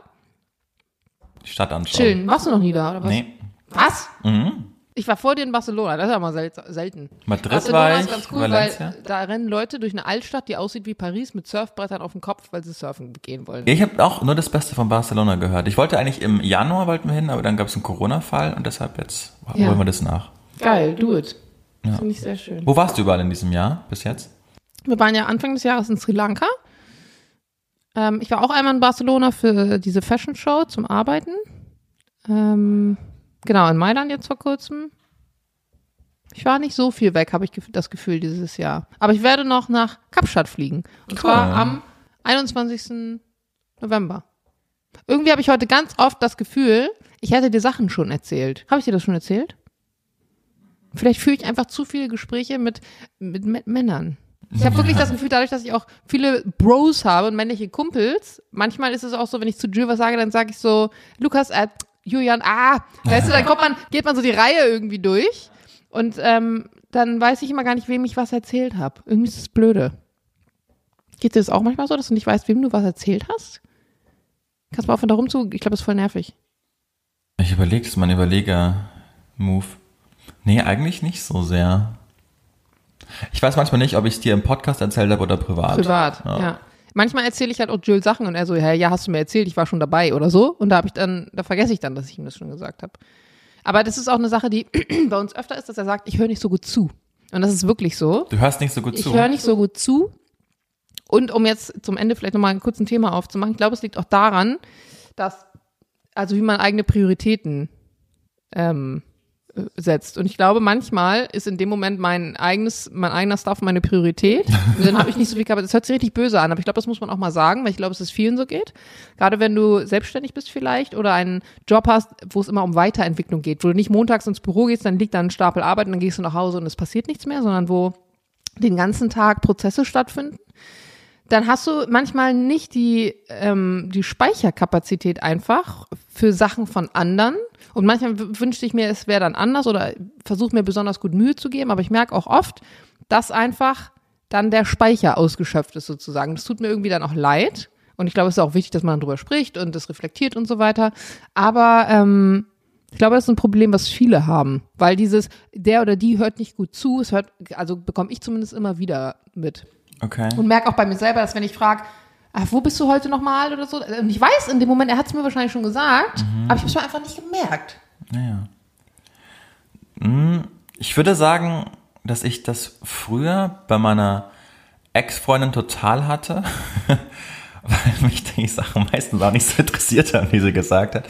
Die Stadt anschauen. Chillen. Warst du noch nie da, oder was? Nee. Was? Mhm. Ich war vor dir in Barcelona, das ist ja mal sel selten. Madrid Barcelona war ist ich, ganz cool, Valencia. weil da rennen Leute durch eine Altstadt, die aussieht wie Paris, mit Surfbrettern auf dem Kopf, weil sie surfen gehen wollen. Ja, ich habe auch nur das Beste von Barcelona gehört. Ich wollte eigentlich im Januar wollten wir hin, aber dann gab es einen Corona-Fall und deshalb jetzt Ja. holen wir das nach. Geil, do it. Finde ich sehr schön. Wo warst du überall in diesem Jahr bis jetzt? Wir waren ja Anfang des Jahres in Sri Lanka. Ähm, ich war auch einmal in Barcelona für diese Fashion Show zum Arbeiten. Ähm, genau, in Mailand jetzt vor kurzem. Ich war nicht so viel weg, habe ich das Gefühl dieses Jahr. Aber ich werde noch nach Kapstadt fliegen. Und Cool. zwar am 21. November. Irgendwie habe ich heute ganz oft das Gefühl, ich hätte dir Sachen schon erzählt. Habe ich dir das schon erzählt? Vielleicht führe ich einfach zu viele Gespräche mit, mit, mit Männern. Ich habe wirklich das Gefühl, dadurch, dass ich auch viele Bros habe und männliche Kumpels, manchmal ist es auch so, wenn ich zu Jill was sage, dann sage ich so, Lukas, äh, Julian, ah, weißt du, dann kommt man, geht man so die Reihe irgendwie durch und ähm, dann weiß ich immer gar nicht, wem ich was erzählt habe. Irgendwie ist es blöde. Geht dir das auch manchmal so, dass du nicht weißt, wem du was erzählt hast? Kannst du mal aufhören, da rumzu? Ich glaube, das ist voll nervig. Ich überlege, das ist mein Überleger-Move. Nee, eigentlich nicht so sehr. Ich weiß manchmal nicht, ob ich es dir im Podcast erzählt habe oder privat. Privat, ja. Manchmal erzähle ich halt auch Jill Sachen und er so, ja, ja, hast du mir erzählt, ich war schon dabei oder so. Und da habe ich dann, da vergesse ich dann, dass ich ihm das schon gesagt habe. Aber das ist auch eine Sache, die bei uns öfter ist, dass er sagt, ich höre nicht so gut zu. Und das ist wirklich so. Du hörst nicht so gut Ich zu. höre nicht so gut zu. Und um jetzt zum Ende vielleicht nochmal ein kurzes Thema aufzumachen, ich glaube, es liegt auch daran, dass, also wie man eigene Prioritäten ähm, äh, setzt. Und ich glaube, manchmal ist in dem Moment mein eigenes, mein eigener Stuff meine Priorität. Und dann habe ich nicht so viel Kapazität. Das hört sich richtig böse an, aber ich glaube, das muss man auch mal sagen, weil ich glaube, es vielen so geht. Gerade wenn du selbstständig bist vielleicht oder einen Job hast, wo es immer um Weiterentwicklung geht, wo du nicht montags ins Büro gehst, dann liegt da ein Stapel Arbeit und dann gehst du nach Hause und es passiert nichts mehr, sondern wo den ganzen Tag Prozesse stattfinden dann hast du manchmal nicht die, ähm, die Speicherkapazität einfach für Sachen von anderen. Und manchmal wünschte ich mir, es wäre dann anders oder versuche mir besonders gut Mühe zu geben. Aber ich merke auch oft, dass einfach dann der Speicher ausgeschöpft ist sozusagen. Das tut mir irgendwie dann auch leid. Und ich glaube, es ist auch wichtig, dass man darüber spricht und das reflektiert und so weiter. Aber ähm, ich glaube, das ist ein Problem, was viele haben, weil dieses der oder die hört nicht gut zu. Es hört, also bekomme ich zumindest immer wieder mit Okay. und merke auch bei mir selber, dass wenn ich frage, ah, wo bist du heute nochmal oder so, und ich weiß in dem Moment, er hat es mir wahrscheinlich schon gesagt, aber ich habe es mir einfach nicht gemerkt. Naja. Hm, Ich würde sagen, dass ich das früher bei meiner Ex-Freundin total hatte, weil mich die Sachen meistens auch nicht so interessiert haben, wie sie gesagt hat.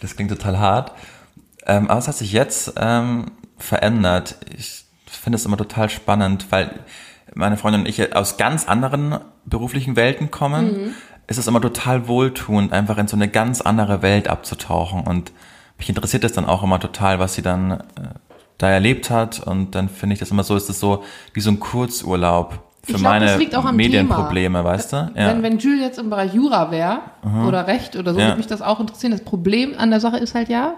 Das klingt total hart. Ähm, aber es hat sich jetzt ähm, verändert. Ich finde es immer total spannend, weil meine Freundin und ich aus ganz anderen beruflichen Welten kommen. Es ist immer total wohltuend, einfach in so eine ganz andere Welt abzutauchen. Und mich interessiert das dann auch immer total, was sie dann äh, da erlebt hat. Und dann finde ich das immer so, ist es so wie so ein Kurzurlaub für glaub, meine das liegt auch am Medienprobleme, weißt du? Wenn, wenn Jules jetzt im Bereich Jura wäre oder Recht oder so, Ja. würde mich das auch interessieren. Das Problem an der Sache ist halt ja,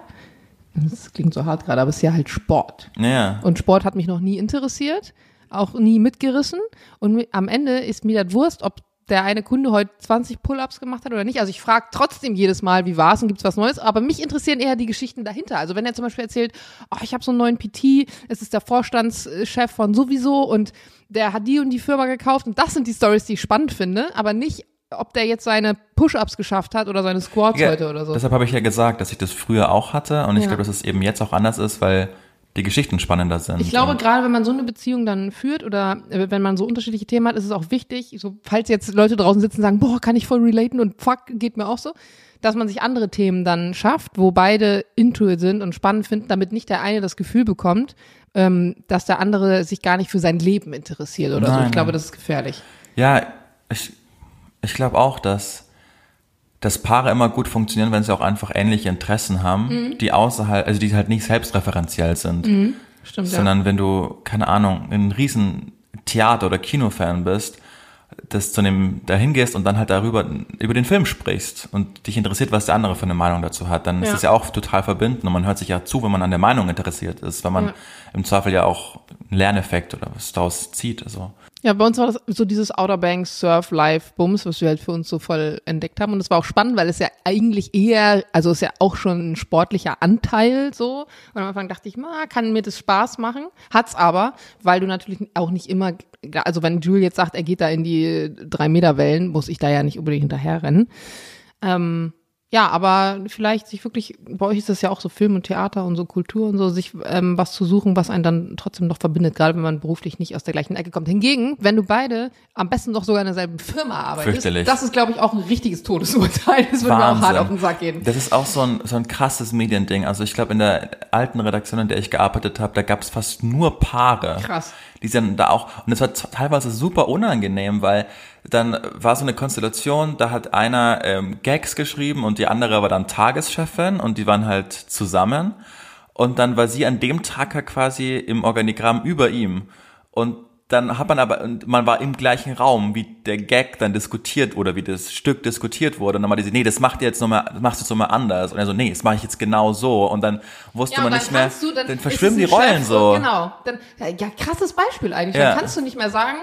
das klingt so hart gerade, aber es ist ja halt Sport. ja. Und Sport hat mich noch nie interessiert, auch nie mitgerissen. Und am Ende ist mir das Wurst, ob der eine Kunde heute 20 Pull-ups gemacht hat oder nicht. Also ich frage trotzdem jedes Mal, wie war's und gibt's was Neues. Aber mich interessieren eher die Geschichten dahinter. Also wenn er zum Beispiel erzählt, oh, ich habe so einen neuen PT, es ist der Vorstandschef von sowieso und der hat die und die Firma gekauft. Und das sind die Stories, die ich spannend finde, aber nicht, ob der jetzt seine Push-ups geschafft hat oder seine Squats Ja, heute oder so. Deshalb habe ich ja gesagt, dass ich das früher auch hatte und ich Ja. glaube, dass es eben jetzt auch anders ist, weil die Geschichten spannender sind. Ich glaube, gerade wenn man so eine Beziehung dann führt oder äh, wenn man so unterschiedliche Themen hat, ist es auch wichtig, so, falls jetzt Leute draußen sitzen und sagen, boah, kann ich voll relaten und fuck, geht mir auch so, dass man sich andere Themen dann schafft, wo beide into it sind und spannend finden, damit nicht der eine das Gefühl bekommt, ähm, dass der andere sich gar nicht für sein Leben interessiert oder so. Nein, Ich glaube, nein. das ist gefährlich. Ja, ich, ich glaube auch, dass, dass Paare immer gut funktionieren, wenn sie auch einfach ähnliche Interessen haben, Mhm. die außerhalb, also die halt nicht selbstreferenziell sind, Stimmt, ja. sondern wenn du, keine Ahnung, ein riesen Theater- oder Kinofan bist, dass zu dem da hingehst und dann halt darüber über den Film sprichst und dich interessiert, was der andere für eine Meinung dazu hat, dann ist Ja. das ja auch total verbinden und man hört sich ja zu, wenn man an der Meinung interessiert ist, weil man Ja. im Zweifel ja auch einen Lerneffekt oder was daraus zieht. Also. Ja, bei uns war das so dieses Outer Banks Surf Live Bums, was wir halt für uns so voll entdeckt haben. Und es war auch spannend, weil es ja eigentlich eher, also es ist ja auch schon ein sportlicher Anteil so. Und am Anfang dachte ich, ma, kann mir das Spaß machen. Hat's aber, weil du natürlich auch nicht immer, also wenn Jules jetzt sagt, er geht da in die drei Meter Wellen, muss ich da ja nicht unbedingt hinterher rennen. Ähm, ja, aber vielleicht sich wirklich, bei euch ist das ja auch so Film und Theater und so Kultur und so, sich ähm, was zu suchen, was einen dann trotzdem noch verbindet, gerade wenn man beruflich nicht aus der gleichen Ecke kommt. Hingegen, wenn du beide am besten doch sogar in derselben Firma arbeitest, Fürchterlich. das ist, glaube ich, auch ein richtiges Todesurteil. Das würde mir auch hart auf den Sack gehen. Das ist auch so ein, so ein krasses Mediending. Also ich glaube, in der alten Redaktion, in der ich gearbeitet habe, da gab es fast nur Paare. Krass. Die sind da auch, und es war teilweise super unangenehm, weil dann war so eine Konstellation, da hat einer ähm, Gags geschrieben und die andere war dann Tageschefin und die waren halt zusammen. Und dann war sie an dem Tag quasi im Organigramm über ihm. Und dann hat man aber, und man war im gleichen Raum, wie der Gag dann diskutiert oder wie das Stück diskutiert wurde. Und dann meinte sie, nee, das macht ihr jetzt nochmal, das machst du jetzt nochmal anders. Und er so, nee, das mache ich jetzt genau so. Und dann wusste man nicht mehr, du- dann, ist verschwimmen die Rollen Chef so. Genau. Dann, ja, krasses Beispiel eigentlich. Ja. Dann kannst du nicht mehr sagen,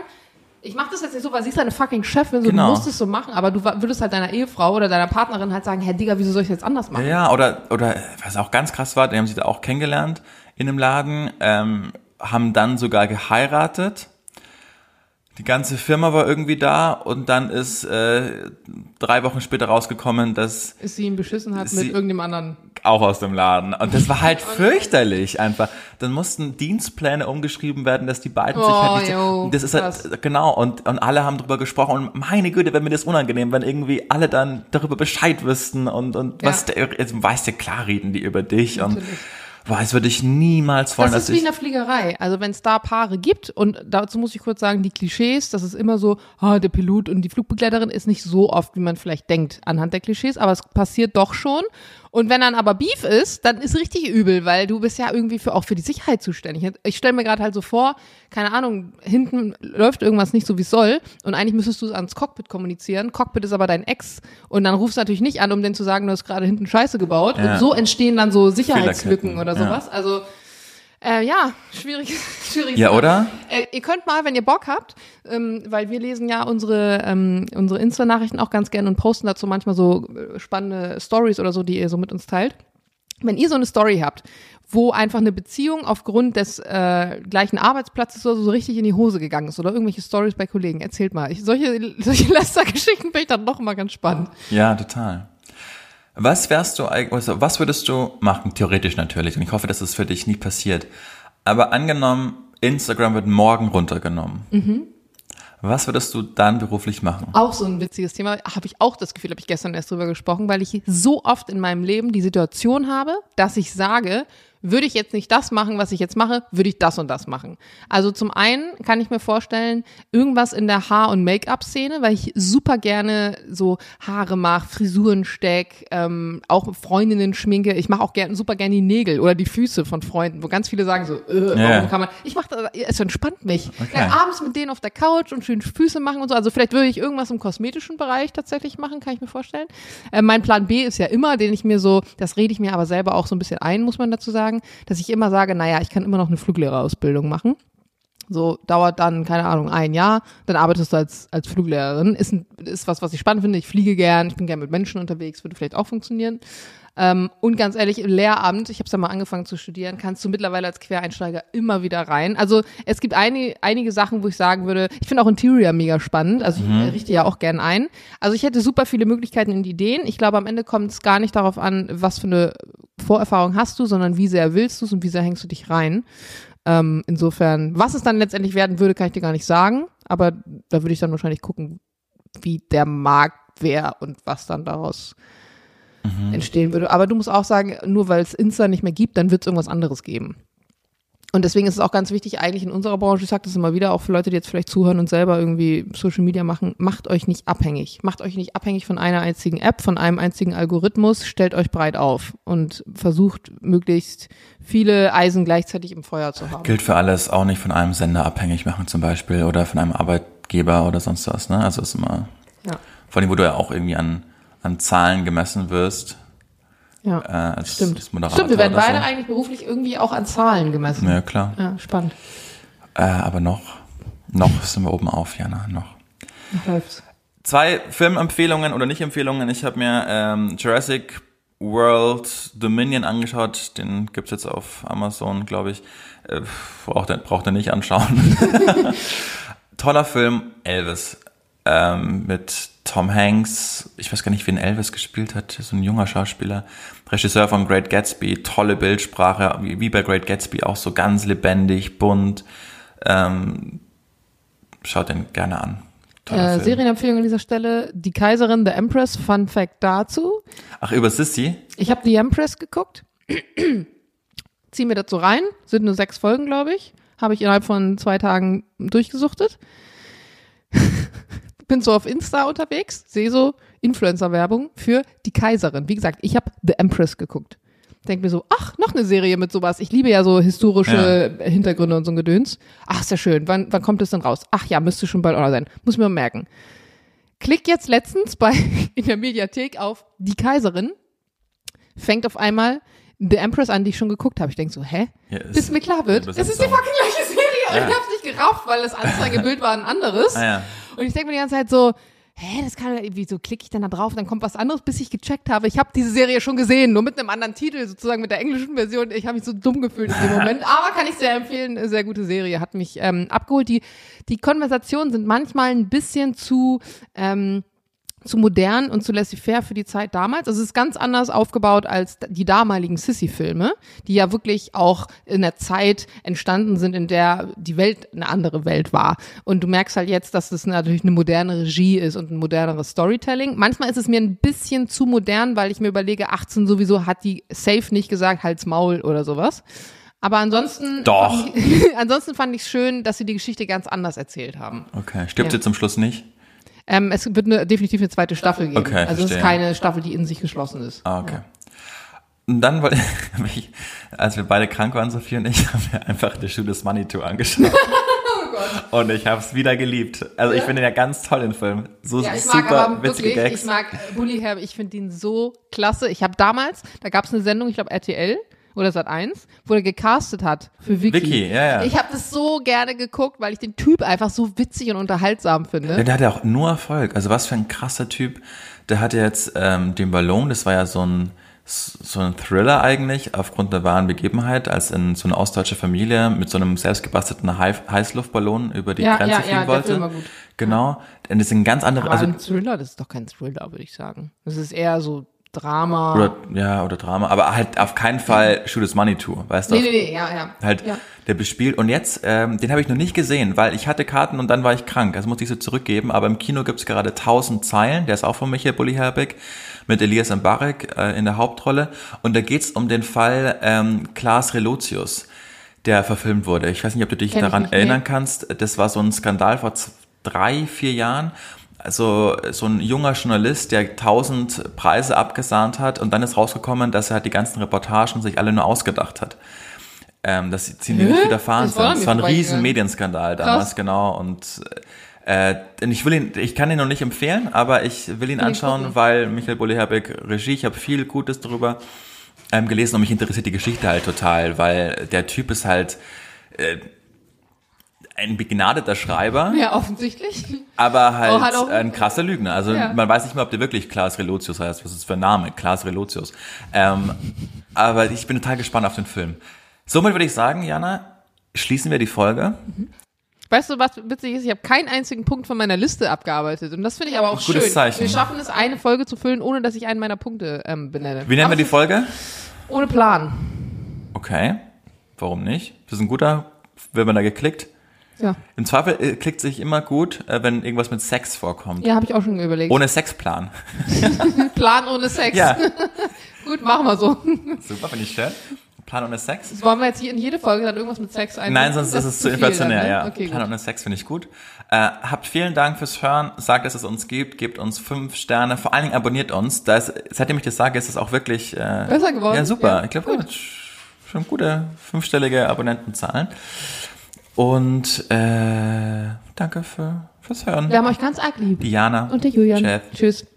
ich mache das jetzt nicht so, weil sie ist eine fucking Chefin, so, Genau. du musst es so machen, aber du würdest halt deiner Ehefrau oder deiner Partnerin halt sagen, Herr Digga, wieso soll ich das jetzt anders machen? Ja, oder, oder was auch ganz krass war, die haben sich da auch kennengelernt in einem Laden, ähm, haben dann sogar geheiratet. Die ganze Firma war irgendwie da und dann ist äh, drei Wochen später rausgekommen, dass Ist sie ihn beschissen hat mit irgendeinem anderen. auch aus dem Laden. Und das war halt fürchterlich einfach. Dann mussten Dienstpläne umgeschrieben werden, dass die beiden sich Oh, halt nicht so, jo, das ist halt, krass. genau, und, und alle haben drüber gesprochen und meine Güte, wenn mir das unangenehm, wenn irgendwie alle dann darüber Bescheid wüssten und, und Ja. was, der, jetzt weißt du, klar reden die über dich und, Natürlich. Boah, das würde ich niemals wollen, Das ist wie in der Fliegerei. Also wenn es da Paare gibt und dazu muss ich kurz sagen, die Klischees, das ist immer so, ah, der Pilot und die Flugbegleiterin ist nicht so oft, wie man vielleicht denkt anhand der Klischees, aber es passiert doch schon. Und wenn dann aber Beef ist, dann ist richtig übel, weil du bist ja irgendwie für, auch für die Sicherheit zuständig. Ich stelle mir gerade halt so vor, keine Ahnung, hinten läuft irgendwas nicht so, wie es soll und eigentlich müsstest du es ans Cockpit kommunizieren. Cockpit ist aber dein Ex und dann rufst du natürlich nicht an, um den zu sagen, du hast gerade hinten Scheiße gebaut. Ja. Und so entstehen dann so Sicherheitslücken oder ja. sowas. Also äh, ja, schwierig, schwierig. Ja, oder? Äh, ihr könnt mal, wenn ihr Bock habt, ähm, weil wir lesen ja unsere ähm, unsere Insta-Nachrichten auch ganz gerne und posten dazu manchmal so äh, spannende Stories oder so, die ihr so mit uns teilt. Wenn ihr so eine Story habt, wo einfach eine Beziehung aufgrund des äh, gleichen Arbeitsplatzes oder so, so richtig in die Hose gegangen ist oder irgendwelche Stories bei Kollegen, erzählt mal. Ich, solche solche Lästergeschichten finde ich dann doch immer ganz spannend. Ja, total. Was wärst du also was würdest du machen, theoretisch natürlich, und ich hoffe, dass es für dich nie passiert, aber angenommen, Instagram wird morgen runtergenommen. Mhm. Was würdest du dann beruflich machen? Auch so ein witziges Thema. Habe ich auch das Gefühl, habe ich gestern erst drüber gesprochen, weil ich so oft in meinem Leben die Situation habe, dass ich sage, würde ich jetzt nicht das machen, was ich jetzt mache, würde ich das und das machen. Also zum einen kann ich mir vorstellen, irgendwas in der Haar- und Make-up-Szene, weil ich super gerne so Haare mache, Frisuren steck, ähm, auch Freundinnen schminke. Ich mache auch gerne, super gerne die Nägel oder die Füße von Freunden, wo ganz viele sagen so, äh, warum Ja. kann man, ich mache das, es entspannt mich. Okay. Dann abends mit denen auf der Couch und schön Füße machen und so. Also vielleicht würde ich irgendwas im kosmetischen Bereich tatsächlich machen, kann ich mir vorstellen. Äh, mein Plan B ist ja immer, den ich mir so, das rede ich mir aber selber auch so ein bisschen ein, muss man dazu sagen, dass ich immer sage, naja, ich kann immer noch eine Fluglehrerausbildung machen. So dauert dann, keine Ahnung, ein Jahr, dann arbeitest du als, als Fluglehrerin. Ist, ist was, was ich spannend finde. Ich fliege gern, ich bin gern mit Menschen unterwegs, würde vielleicht auch funktionieren. Ähm, und ganz ehrlich, im Lehramt, ich habe es ja mal angefangen zu studieren, kannst du mittlerweile als Quereinsteiger immer wieder rein. Also es gibt einige, einige Sachen, wo ich sagen würde, ich finde auch Interior mega spannend. Also ich äh, richte ja auch gern ein. Also ich hätte super viele Möglichkeiten und Ideen. Ich glaube, am Ende kommt es gar nicht darauf an, was für eine Vorerfahrung hast du, sondern wie sehr willst du es und wie sehr hängst du dich rein. Ähm, insofern, was es dann letztendlich werden würde, kann ich dir gar nicht sagen. Aber da würde ich dann wahrscheinlich gucken, wie der Markt wäre und was dann daraus entstehen würde. Aber du musst auch sagen, nur weil es Insta nicht mehr gibt, dann wird es irgendwas anderes geben. Und deswegen ist es auch ganz wichtig, eigentlich in unserer Branche, ich sage das immer wieder, auch für Leute, die jetzt vielleicht zuhören und selber irgendwie Social Media machen, macht euch nicht abhängig. Macht euch nicht abhängig von einer einzigen App, von einem einzigen Algorithmus, stellt euch breit auf und versucht möglichst viele Eisen gleichzeitig im Feuer zu haben. Gilt für alles, auch nicht von einem Sender abhängig machen zum Beispiel oder von einem Arbeitgeber oder sonst was, ne? Also ist immer, Ja. vor allem, wo du ja auch irgendwie an, an Zahlen gemessen wirst, Ja. äh, als, Stimmt. als Moderator Stimmt, wir werden beide so. eigentlich beruflich irgendwie auch an Zahlen gemessen. Ja, klar. Ja, spannend. Äh, aber noch, noch sind wir oben auf, Jana, noch. Noch läuft's. Zwei Filmempfehlungen oder Nicht-Empfehlungen. Ich habe mir ähm, Jurassic World Dominion angeschaut. Den gibt's jetzt auf Amazon, glaube ich. Äh, braucht, er, braucht er nicht anschauen. Toller Film, Elvis. Ähm, mit Tom Hanks. Ich weiß gar nicht, wen Elvis gespielt hat. So ein junger Schauspieler. Regisseur von Great Gatsby. Tolle Bildsprache. Wie, bei Great Gatsby auch so ganz lebendig, bunt. Ähm, schaut den gerne an. Äh. Serienempfehlung an dieser Stelle. Die Kaiserin, The Empress, Fun Fact dazu. Ach, über Sissy? Ich habe The Empress geguckt. Zieh mir dazu rein. Sind nur sechs Folgen, glaube ich. Habe ich innerhalb von zwei Tagen durchgesuchtet. Bin so auf Insta unterwegs, sehe so Influencer-Werbung für Die Kaiserin. Wie gesagt, ich habe The Empress geguckt. Denk mir so, ach, noch eine Serie mit sowas. Ich liebe ja so historische Hintergründe und so ein Gedöns. Ach, ist ja schön. Wann, wann kommt es denn raus? Ach ja, müsste schon bald online sein. Muss mir mal merken. Klick jetzt letztens bei in der Mediathek auf Die Kaiserin. Fängt auf einmal The Empress an, die ich schon geguckt habe. Ich denk so, hä? Ja, Bis mir klar wird, es ist die fucking gleiche Serie. Ja. Ich hab's nicht gerafft, weil das Anzeigebild war ein anderes. Ah, ja. Und ich denke mir die ganze Zeit so, hä, das kann wieso klicke ich dann da drauf, dann kommt was anderes, bis ich gecheckt habe. Ich habe diese Serie schon gesehen, nur mit einem anderen Titel, sozusagen mit der englischen Version. Ich habe mich so dumm gefühlt in dem Moment. Aber kann ich sehr empfehlen, sehr gute Serie, hat mich ähm, abgeholt. Die, die Konversationen sind manchmal ein bisschen zu ähm, zu modern und zu laissez-faire für die Zeit damals. Also es ist ganz anders aufgebaut als die damaligen Sissy-Filme, die ja wirklich auch in der Zeit entstanden sind, in der die Welt eine andere Welt war. Und du merkst halt jetzt, dass das natürlich eine moderne Regie ist und ein moderneres Storytelling. Manchmal ist es mir ein bisschen zu modern, weil ich mir überlege, 18 sowieso hat die safe nicht gesagt, halt's Maul oder sowas. Aber ansonsten, Doch. Fand ich, ansonsten fand ich schön, dass sie die Geschichte ganz anders erzählt haben. Okay. Stirbt Ja. sie zum Schluss nicht? Ähm, es wird eine, definitiv eine zweite Staffel geben. Okay, also es ist verstehe. keine Staffel, die in sich geschlossen ist. Ah, okay. Und dann wollte ich, als wir beide krank waren, Sophie und ich, haben wir einfach The is Money Tour angeschaut. Oh Und ich habe es wieder geliebt. Also ich finde den ja ganz toll, den Film. So Ja, ich mag super aber witzige wirklich, Gags. ich mag Bully Herbig, ich finde ihn so klasse. Ich habe damals, da gab es eine Sendung, ich glaube RTL oder Sat1, wo er gecastet hat für Vicky. Vicky, ja, ja. Ich habe das so gerne geguckt, weil ich den Typ einfach so witzig und unterhaltsam finde. Ja, der hat ja auch nur Erfolg. Also was für ein krasser Typ. Der hatte jetzt ähm, den Ballon, das war ja so ein so ein Thriller eigentlich, aufgrund der wahren Begebenheit, als in so eine ostdeutsche Familie mit so einem selbstgebastelten Hei- Heißluftballon über die Ja, Grenze ja, fliegen ja, wollte. Genau. Und das sind ganz andere, Aber also ein Thriller, das ist doch kein Thriller, würde ich sagen. Das ist eher so Drama. oder ja oder Drama, aber halt auf keinen Fall Shoot is Money Tour, weißt du? nee, nee, nee, ja, ja. halt ja. der bespielt und jetzt ähm, den habe ich noch nicht gesehen, weil ich hatte Karten und dann war ich krank, also musste ich sie zurückgeben, aber im Kino gibt's gerade 1000 Zeilen, der ist auch von Michael Bulli Herbig mit Elias Mbarek äh, in der Hauptrolle und da geht's um den Fall ähm, Klaas Relotius, der verfilmt wurde. Ich weiß nicht, ob du dich Kenn daran erinnern kannst, das war so ein Skandal vor drei, vier Jahren. Also so ein junger Journalist, der tausend Preise abgesahnt hat und dann ist rausgekommen, dass er halt die ganzen Reportagen sich alle nur ausgedacht hat ähm, dass sie ziemlich Hä? widerfahren Das sind. Es war ein riesen. Medienskandal damals, Krass. genau. Und äh, ich will ihn, ich kann ihn noch nicht empfehlen, aber ich will ihn anschauen, weil Michael Bulli-Herbig Regie, ich habe viel Gutes darüber ähm, gelesen und mich interessiert die Geschichte halt total, weil der Typ ist halt äh, ein begnadeter Schreiber, Ja, offensichtlich. aber halt Oh, ein krasser Lügner. Also Ja. man weiß nicht mehr, ob der wirklich Klaas Relotius heißt. Was ist das für ein Name? Klaas Relotius. Ähm, aber ich bin total gespannt auf den Film. Somit würde ich sagen, Jana, schließen wir die Folge. Weißt du, was witzig ist? Ich habe keinen einzigen Punkt von meiner Liste abgearbeitet. Und das finde ich aber auch Gutes schön. Zeichen. Wir schaffen es, eine Folge zu füllen, ohne dass ich einen meiner Punkte ähm, benenne. Wie nennen Aber wir die Folge? Ohne Plan. Okay. Warum nicht? Das ist ein guter, wird man da geklickt. Ja, Im Zweifel äh, klickt sich immer gut, äh, wenn irgendwas mit Sex vorkommt. ja habe ich auch schon überlegt. Ohne Sexplan. Plan ohne Sex. Ja. Gut, machen wir so. Super, finde ich schön. Plan ohne Sex. Das wollen wir jetzt hier in jede Folge dann irgendwas mit Sex ein. Nein, sonst ist es zu inflationär, dann, ne? ja. Okay, Plan gut. ohne Sex finde ich gut. Äh, habt vielen Dank fürs Hören. Sagt, dass es uns gibt. Gebt uns fünf Sterne. Vor allen Dingen abonniert uns. Da ist, seitdem ich das sage, ist es auch wirklich äh, Besser geworden? Ja, super. Ja, ich glaube. Schon gute fünfstellige Abonnentenzahlen. Und äh, danke für, fürs Hören. Wir haben euch ganz arg lieb. Diana. Und der Julian. Jeff. Tschüss.